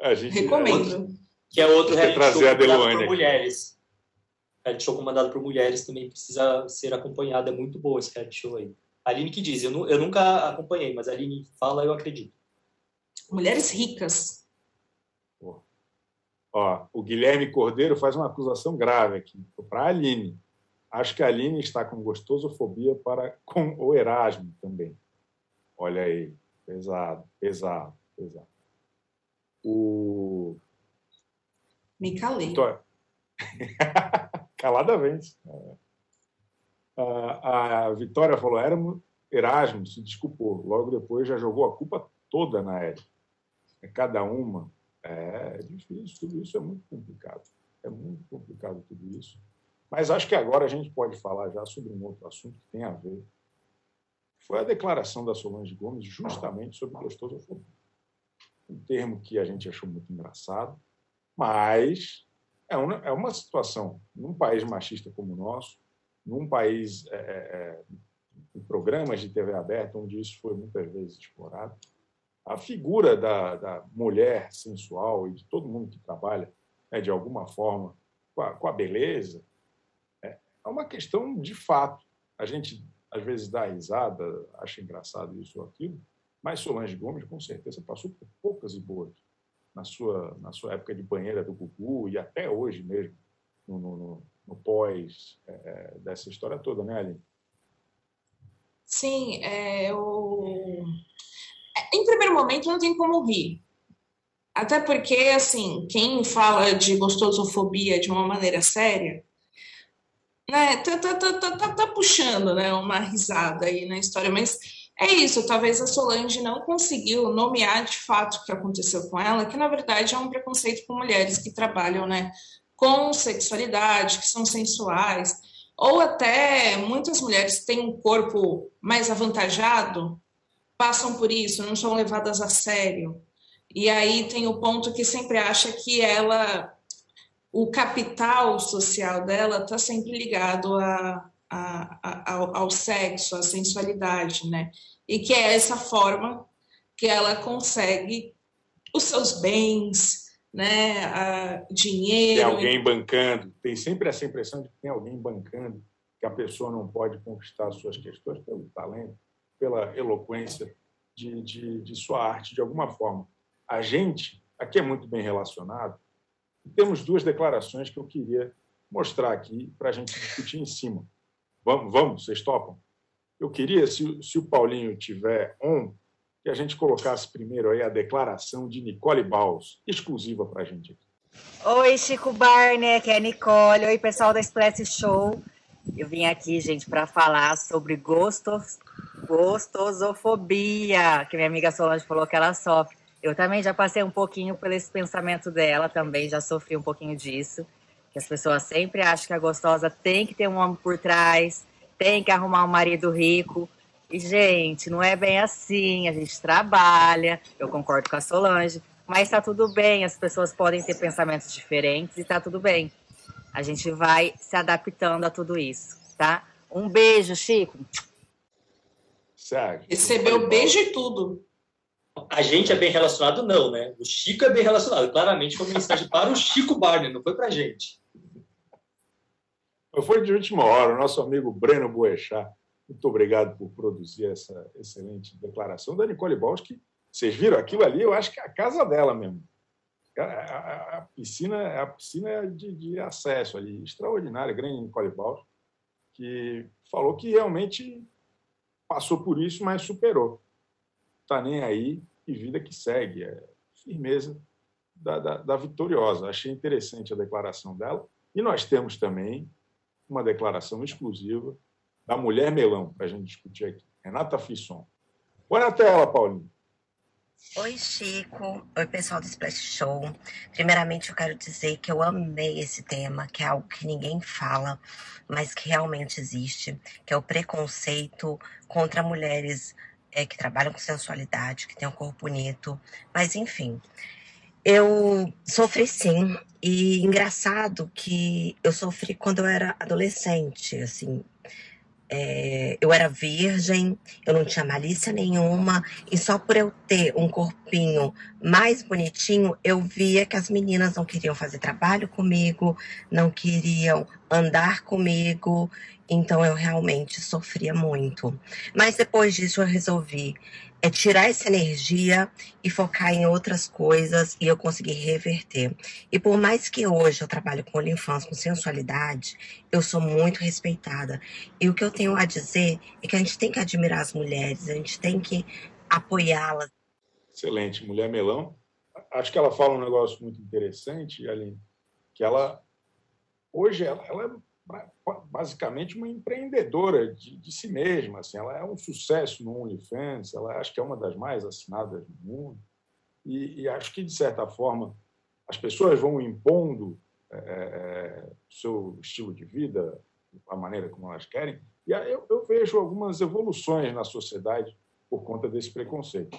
A gente Recomendo. Que é outro reality show comandado por mulheres. Reality show comandado por mulheres também precisa ser acompanhado. É muito bom esse reality show aí. A Aline que diz, eu, eu nunca acompanhei, mas a Aline fala, eu acredito. Mulheres ricas. Ó, o Guilherme Cordeiro faz uma acusação grave aqui para a Aline. Acho que a Aline está com gostosofobia para com o Erasmo também. Olha aí, pesado, pesado, pesado. O me calei. Calada vence. É a, a Vitória falou, era Erasmo se desculpou. Logo depois já jogou a culpa toda na Érica. É cada uma. É, é difícil, tudo isso é muito complicado. É muito complicado tudo isso. Mas acho que agora a gente pode falar já sobre um outro assunto que tem a ver. Foi a declaração da Solange Gomes justamente sobre gostosofobia. Um termo que a gente achou muito engraçado, mas é uma, é uma situação, num país machista como o nosso, num país é, é, em programas de TV aberta, onde isso foi muitas vezes explorado, a figura da, da mulher sensual e de todo mundo que trabalha, né, de alguma forma, com a, com a beleza, é, é uma questão de fato. A gente, às vezes, dá risada, acha engraçado isso ou aquilo, mas Solange Gomes, com certeza, passou por poucas e boas na sua, na sua época de banheira do Gugu e até hoje mesmo, no, no, no pós é, é, dessa história toda, né, Aline? Sim, é, eu... É, em primeiro momento não tem como rir. Até porque, assim, quem fala de gostosofobia de uma maneira séria, né, tá, tá, tá, tá, tá puxando né, uma risada aí na história, mas é isso, talvez a Solange não conseguiu nomear de fato o que aconteceu com ela, que na verdade é um preconceito com mulheres que trabalham né, com sexualidade, que são sensuais, ou até muitas mulheres têm um corpo mais avantajado, passam por isso, não são levadas a sério. E aí tem o ponto que sempre acha que ela, o capital social dela está sempre ligado a, a, a, ao, ao sexo, à sensualidade, né? E que é essa forma que ela consegue os seus bens, né, a dinheiro. Tem alguém bancando, tem sempre essa impressão de que tem alguém bancando, que a pessoa não pode conquistar suas questões pelo talento, pela eloquência de, de, de sua arte, de alguma forma. A gente, aqui é muito bem relacionado, e temos duas declarações que eu queria mostrar aqui para a gente discutir em cima. Vamos, vamos, vocês topam? Eu queria, se, se o Paulinho tiver on, que a gente colocasse primeiro aí a declaração de Nicole Baus, exclusiva para a gente. Oi, Chico Barney, que é Nicole. Oi, pessoal da Express Show. Eu vim aqui, gente, para falar sobre gostos, gostosofobia, que minha amiga Solange falou que ela sofre. Eu também já passei um pouquinho por esse pensamento dela, também já sofri um pouquinho disso. Que as pessoas sempre acham que a gostosa tem que ter um homem por trás, tem que arrumar um marido rico. E, gente, não é bem assim. A gente trabalha, eu concordo com a Solange, mas está tudo bem. As pessoas podem ter pensamentos diferentes e está tudo bem. A gente vai se adaptando a tudo isso, tá? Um beijo, Chico. Sério. Recebeu beijo e tudo. A gente é bem relacionado, não, né? O Chico é bem relacionado. Claramente foi uma mensagem para o Chico Barney, não foi para a gente. Foi de última hora. O nosso amigo Breno Boechat muito obrigado por produzir essa excelente declaração da Nicole Balls, que vocês viram aquilo ali, eu acho que é a casa dela mesmo. A, a, a piscina, a piscina de, de, acesso ali, extraordinária, grande Nicole Balls, que falou que realmente passou por isso, mas superou. Está nem aí e vida que segue. É firmeza da, da, da vitoriosa. Achei interessante a declaração dela. E nós temos também uma declaração exclusiva da mulher melão para a gente discutir aqui. Renata Fisson. Põe na tela, Paulinho. Oi, Chico. Oi, pessoal do Splash Show. Primeiramente, eu quero dizer que eu amei esse tema, que é algo que ninguém fala, mas que realmente existe, que é o preconceito contra mulheres é, que trabalham com sensualidade, que têm um corpo bonito. Mas, enfim, eu sofri sim. E engraçado que eu sofri quando eu era adolescente, assim, é, eu era virgem, eu não tinha malícia nenhuma, e só por eu ter um corpinho mais bonitinho, eu via que as meninas não queriam fazer trabalho comigo, não queriam andar comigo, então eu realmente sofria muito. Mas depois disso eu resolvi é tirar essa energia e focar em outras coisas e eu conseguir reverter. E por mais que hoje eu trabalhe com OnlyFans, com sensualidade, eu sou muito respeitada. E o que eu tenho a dizer é que a gente tem que admirar as mulheres, a gente tem que apoiá-las. Excelente, mulher melão. Acho que ela fala um negócio muito interessante, Aline, que ela hoje ela, ela é basicamente uma empreendedora de, de, si mesma. Assim, ela é um sucesso no OnlyFans, ela acho que é uma das mais assinadas do mundo. E, e acho que, de certa forma, as pessoas vão impondo é, é seu estilo de vida, a maneira como elas querem. E eu, eu vejo algumas evoluções na sociedade por conta desse preconceito.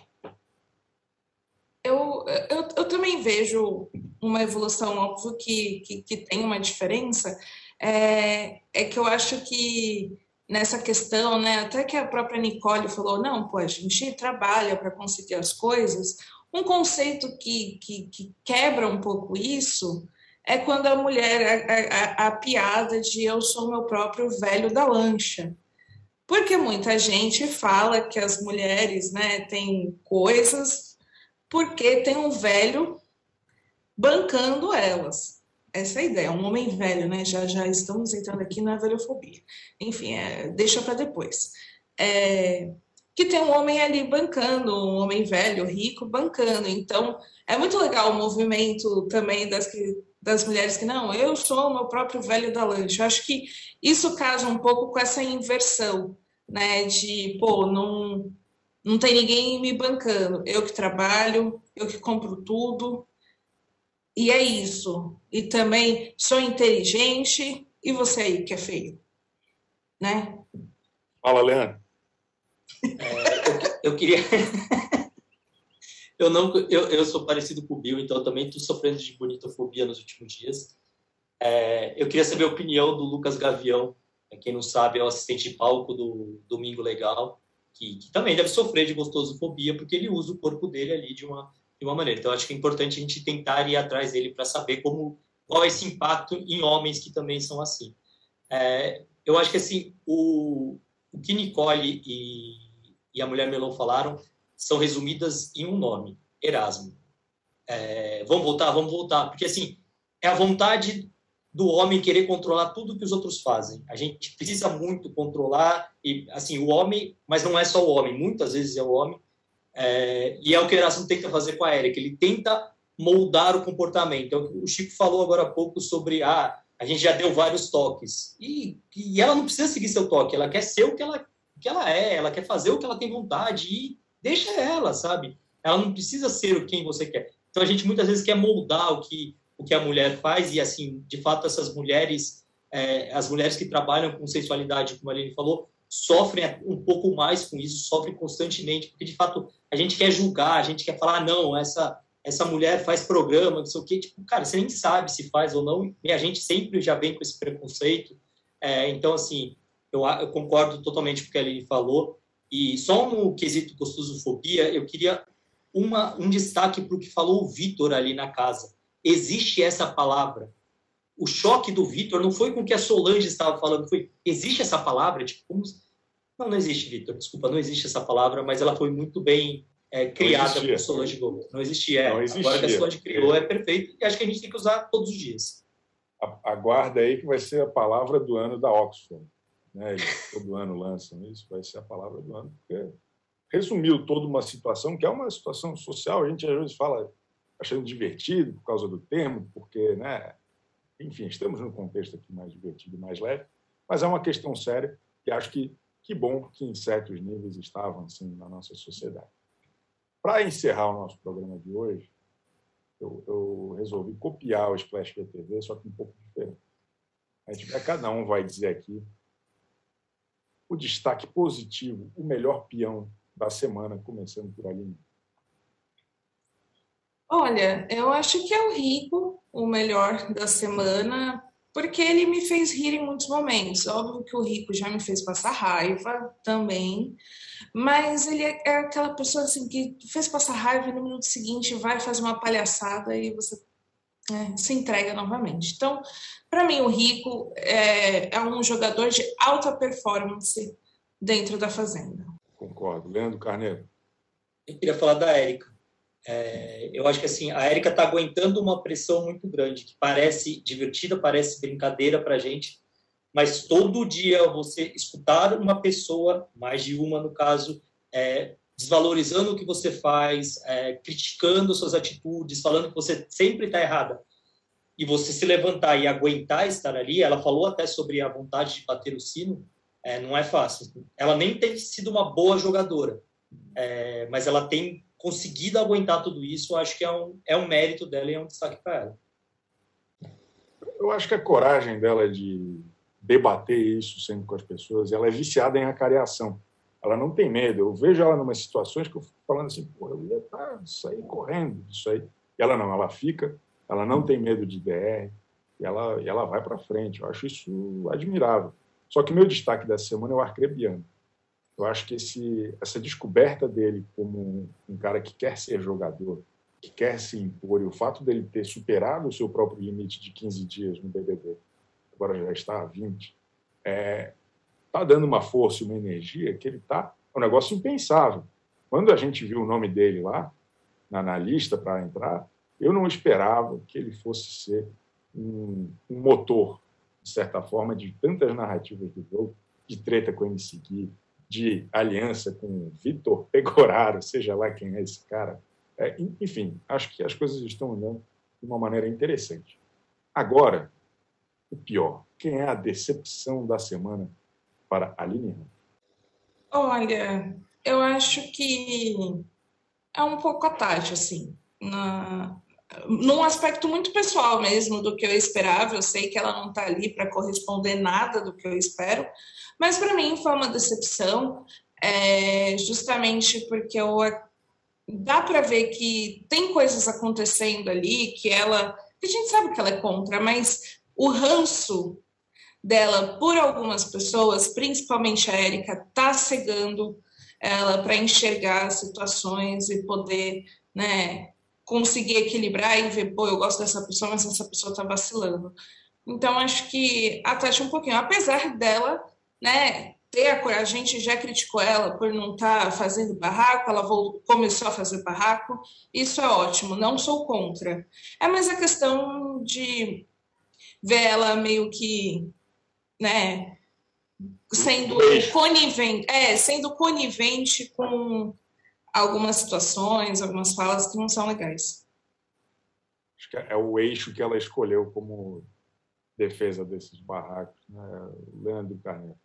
Eu, eu, eu, também vejo uma evolução, óbvio que, que, que tem uma diferença, é, é que eu acho que nessa questão, né, até que a própria Nicole falou, não, pô, a gente trabalha para conseguir as coisas, um conceito que, que, que, quebra um pouco isso é quando a mulher, a, a, a piada de eu sou meu próprio velho da lancha. Porque muita gente fala que as mulheres né, têm coisas porque tem um velho bancando elas essa é a ideia, um homem velho, né? Já, já estamos entrando aqui na velhofobia. Enfim, é, deixa para depois. É, que tem um homem ali bancando, um homem velho, rico, bancando. Então, é muito legal o movimento também das, das mulheres que, não, eu sou o meu próprio velho da lanche. Eu acho que isso casa um pouco com essa inversão, né? De, pô, não, não tem ninguém me bancando. Eu que trabalho, eu que compro tudo, e é isso. E também sou inteligente. E você aí que é feio? Né? Fala, Leandro. É, eu, eu, queria. eu, não, eu, eu sou parecido com o Bill, então também estou sofrendo de bonitofobia nos últimos dias. É, eu queria saber a opinião do Lucas Gavião. Quem não sabe, é o assistente de palco do Domingo Legal, que, que também deve sofrer de gostosofobia, porque ele usa o corpo dele ali de uma de uma maneira. Então, acho que é importante a gente tentar ir atrás dele para saber como qual é esse impacto em homens que também são assim. É, eu acho que assim o, o que Nicole e, e a mulher Melon falaram são resumidas em um nome: Erasmo. É, vamos voltar, vamos voltar, porque assim é a vontade do homem querer controlar tudo que os outros fazem. A gente precisa muito controlar e assim o homem, mas não é só o homem. Muitas vezes é o homem é, e é o que o Erasmo tenta fazer com a Érica, ele tenta moldar o comportamento. Então, o Chico falou agora há pouco sobre ah, a gente já deu vários toques. E, e ela não precisa seguir seu toque, ela quer ser o que ela, o que ela é, ela quer fazer o que ela tem vontade e deixa ela, sabe? Ela não precisa ser quem você quer. Então a gente muitas vezes quer moldar o que, o que a mulher faz e assim, de fato essas mulheres, é, as mulheres que trabalham com sensualidade, como a Aline falou, sofrem um pouco mais com isso, sofrem constantemente, porque de fato a gente quer julgar, a gente quer falar, não, essa, essa mulher faz programa, não sei o quê. Tipo, cara, você nem sabe se faz ou não, e a gente sempre já vem com esse preconceito. É, então, assim, eu, eu, concordo totalmente com o que a Aline falou. E só no quesito gostosofobia, eu queria uma, um destaque para o que falou o Vitor ali na casa. Existe essa palavra. O choque do Vitor não foi com o que a Solange estava falando, foi existe essa palavra, tipo, como, não, não existe, Vitor. Desculpa, não existe essa palavra, mas ela foi muito bem é, criada por Solange Gomes. Não existia. É. Não existia. Agora que a Solange criou, é perfeito. E acho que a gente tem que usar todos os dias. Aguarda aí que vai ser a palavra do ano da Oxford. Né? Eles todo ano lançam isso, vai ser a palavra do ano, porque resumiu toda uma situação que é uma situação social. A gente às vezes fala achando divertido por causa do termo, porque, né? enfim, estamos num contexto aqui mais divertido, mais leve, mas é uma questão séria e acho que que bom que em certos níveis estavam assim na nossa sociedade. Para encerrar o nosso programa de hoje, eu, eu, resolvi copiar o Splash TV, só que um pouco diferente. A gente, cada um vai dizer aqui o destaque positivo, o melhor peão da semana, começando por ali. Olha, eu acho que é o Rico, o melhor da semana, porque ele me fez rir em muitos momentos. Óbvio que o Rico já me fez passar raiva também, mas ele é, é aquela pessoa assim que fez passar raiva e no minuto seguinte vai faz uma palhaçada e você é, se entrega novamente. Então, para mim, o Rico é, é, um jogador de alta performance dentro da Fazenda. Concordo. Leandro Carneiro. Eu queria falar da Érica. É, eu acho que assim a Érica está aguentando uma pressão muito grande, que parece divertida, parece brincadeira para a gente, mas todo dia você escutar uma pessoa, mais de uma no caso, é, desvalorizando o que você faz, é, criticando suas atitudes, falando que você sempre está errada, e você se levantar e aguentar estar ali, ela falou até sobre a vontade de bater o sino, é, não é fácil. Ela nem tem sido uma boa jogadora, é, mas ela tem conseguido aguentar tudo isso, acho que é um, é um mérito dela e é um destaque para ela. Eu acho que a coragem dela de debater isso sempre com as pessoas, ela é viciada em acareação. Ela não tem medo. Eu vejo ela em umas situações que eu fico falando assim, pô, eu ia tá, sair correndo disso aí. E ela não, ela fica, ela não tem medo de DR, e ela, e ela vai para frente. Eu acho isso admirável. Só que meu destaque dessa semana é o Arcrebiano. Eu acho que esse, essa descoberta dele como um cara que quer ser jogador, que quer se impor, e o fato dele ter superado o seu próprio limite de 15 dias no BBB, agora já está a 20, está é, tá dando uma força, uma energia que ele está. É um negócio impensável. Quando a gente viu o nome dele lá, na, na lista para entrar, eu não esperava que ele fosse ser um, um motor, de certa forma, de tantas narrativas do jogo, de treta com o MC Gui, de aliança com Vitor Pegoraro, seja lá quem é esse cara. É, enfim, acho que as coisas estão andando de uma maneira interessante. Agora, o pior, quem é a decepção da semana para Aline Olha, eu acho que é um pouco a Tati, assim, na, num aspecto muito pessoal mesmo do que eu esperava. Eu sei que ela não está ali para corresponder nada do que eu espero, mas para mim foi uma decepção, é, justamente porque eu, dá para ver que tem coisas acontecendo ali que ela. Que a gente sabe que ela é contra, mas o ranço dela por algumas pessoas, principalmente a Érica, está cegando ela para enxergar situações e poder né, conseguir equilibrar e ver, pô, eu gosto dessa pessoa, mas essa pessoa está vacilando. Então, acho que a Tati um pouquinho, apesar dela né, ter a coragem, a gente já criticou ela por não estar tá fazendo barraco, ela voltou, começou a fazer barraco, isso é ótimo, não sou contra. É mais a questão de ver ela meio que, né, sendo conivente, é, sendo conivente com algumas situações, algumas falas que não são legais. Acho que é o eixo que ela escolheu como defesa desses barracos, né? Leandro Carneiro.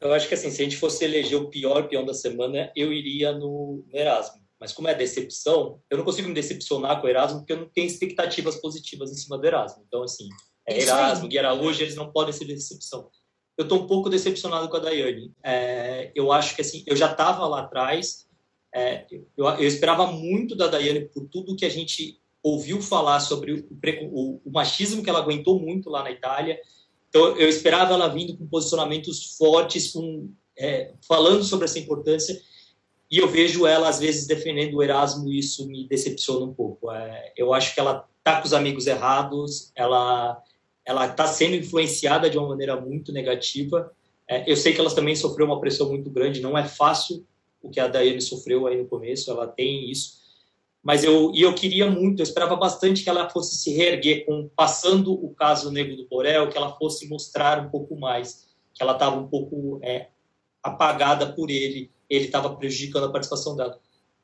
Eu acho que assim, se a gente fosse eleger o pior peão da semana, eu iria no, no Erasmo. Mas como é decepção, eu não consigo me decepcionar com o Erasmo porque eu não tenho expectativas positivas em cima do Erasmo. Então, assim, é Erasmo, Gui Araújo, eles não podem ser decepção. Eu estou um pouco decepcionado com a Daiane. É, eu acho que, assim, eu já estava lá atrás, é, eu, eu, esperava muito da Daiane por tudo que a gente ouviu falar sobre o, o, o machismo que ela aguentou muito lá na Itália, então, eu esperava ela vindo com posicionamentos fortes, com, é, falando sobre essa importância, e eu vejo ela, às vezes, defendendo o Erasmo, e isso me decepciona um pouco. É, eu acho que ela está com os amigos errados, ela ela está sendo influenciada de uma maneira muito negativa. É, eu sei que ela também sofreu uma pressão muito grande, não é fácil o que a Daiane sofreu aí no começo, ela tem isso, mas eu e eu queria muito, eu esperava bastante que ela fosse se reerguer com passando o caso Negro do Borel, que ela fosse mostrar um pouco mais, que ela estava um pouco é, apagada por ele, ele estava prejudicando a participação dela.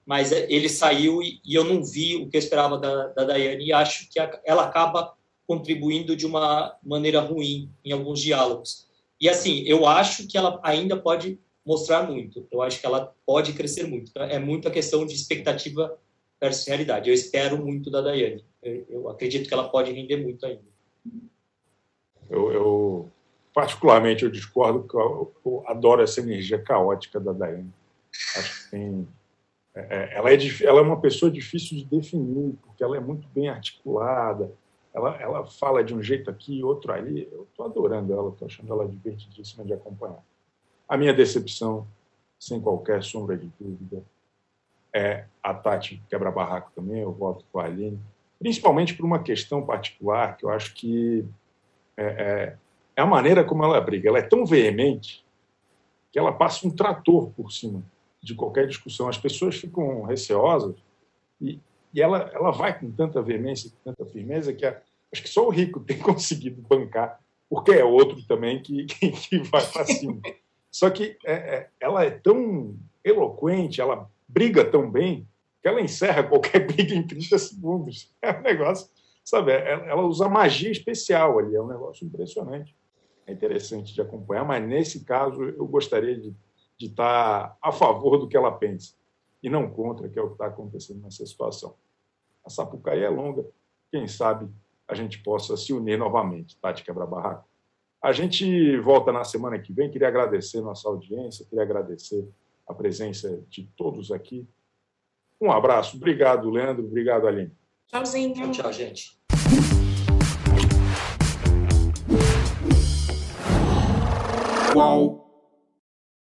Mas é, ele saiu e, e, eu não vi o que eu esperava da, da Daiane e acho que a, ela acaba contribuindo de uma maneira ruim em alguns diálogos. E assim, eu acho que ela ainda pode mostrar muito. Eu acho que ela pode crescer muito. Então, é muito a questão de expectativa versus realidade. Eu espero muito da Daiane. Eu, acredito que ela pode render muito ainda. Eu, eu particularmente, eu discordo que eu, eu, adoro essa energia caótica da Daiane. Acho que tem... É, é ela, é, ela é uma pessoa difícil de definir, porque ela é muito bem articulada, ela, ela fala de um jeito aqui, outro ali. Eu estou adorando ela, estou achando ela divertidíssima de acompanhar. A minha decepção, sem qualquer sombra de dúvida, é a Tati quebra-barraco também, eu voto com a Aline, principalmente por uma questão particular que eu acho que é, é, é a maneira como ela briga. Ela é tão veemente que ela passa um trator por cima de qualquer discussão. As pessoas ficam receosas e, e ela, ela vai com tanta veemência, com tanta firmeza, que a, acho que só o rico tem conseguido bancar, porque é outro também que, que, que vai para cima. Só que é, é, ela é tão eloquente, ela briga tão bem, que ela encerra qualquer briga em 30 segundos. É um negócio, sabe? É, ela usa magia especial ali, é um negócio impressionante. É interessante de acompanhar, mas nesse caso eu gostaria de, de estar a favor do que ela pensa e não contra, que é o que está acontecendo nessa situação. A Sapucaí é longa, quem sabe a gente possa se unir novamente, Tati Quebra-Barraco. A gente volta na semana que vem. Queria agradecer nossa audiência, queria agradecer a presença de todos aqui. Um abraço. Obrigado, Leandro. Obrigado, Aline. Tchauzinho. Tchau, tchau, gente. Qual?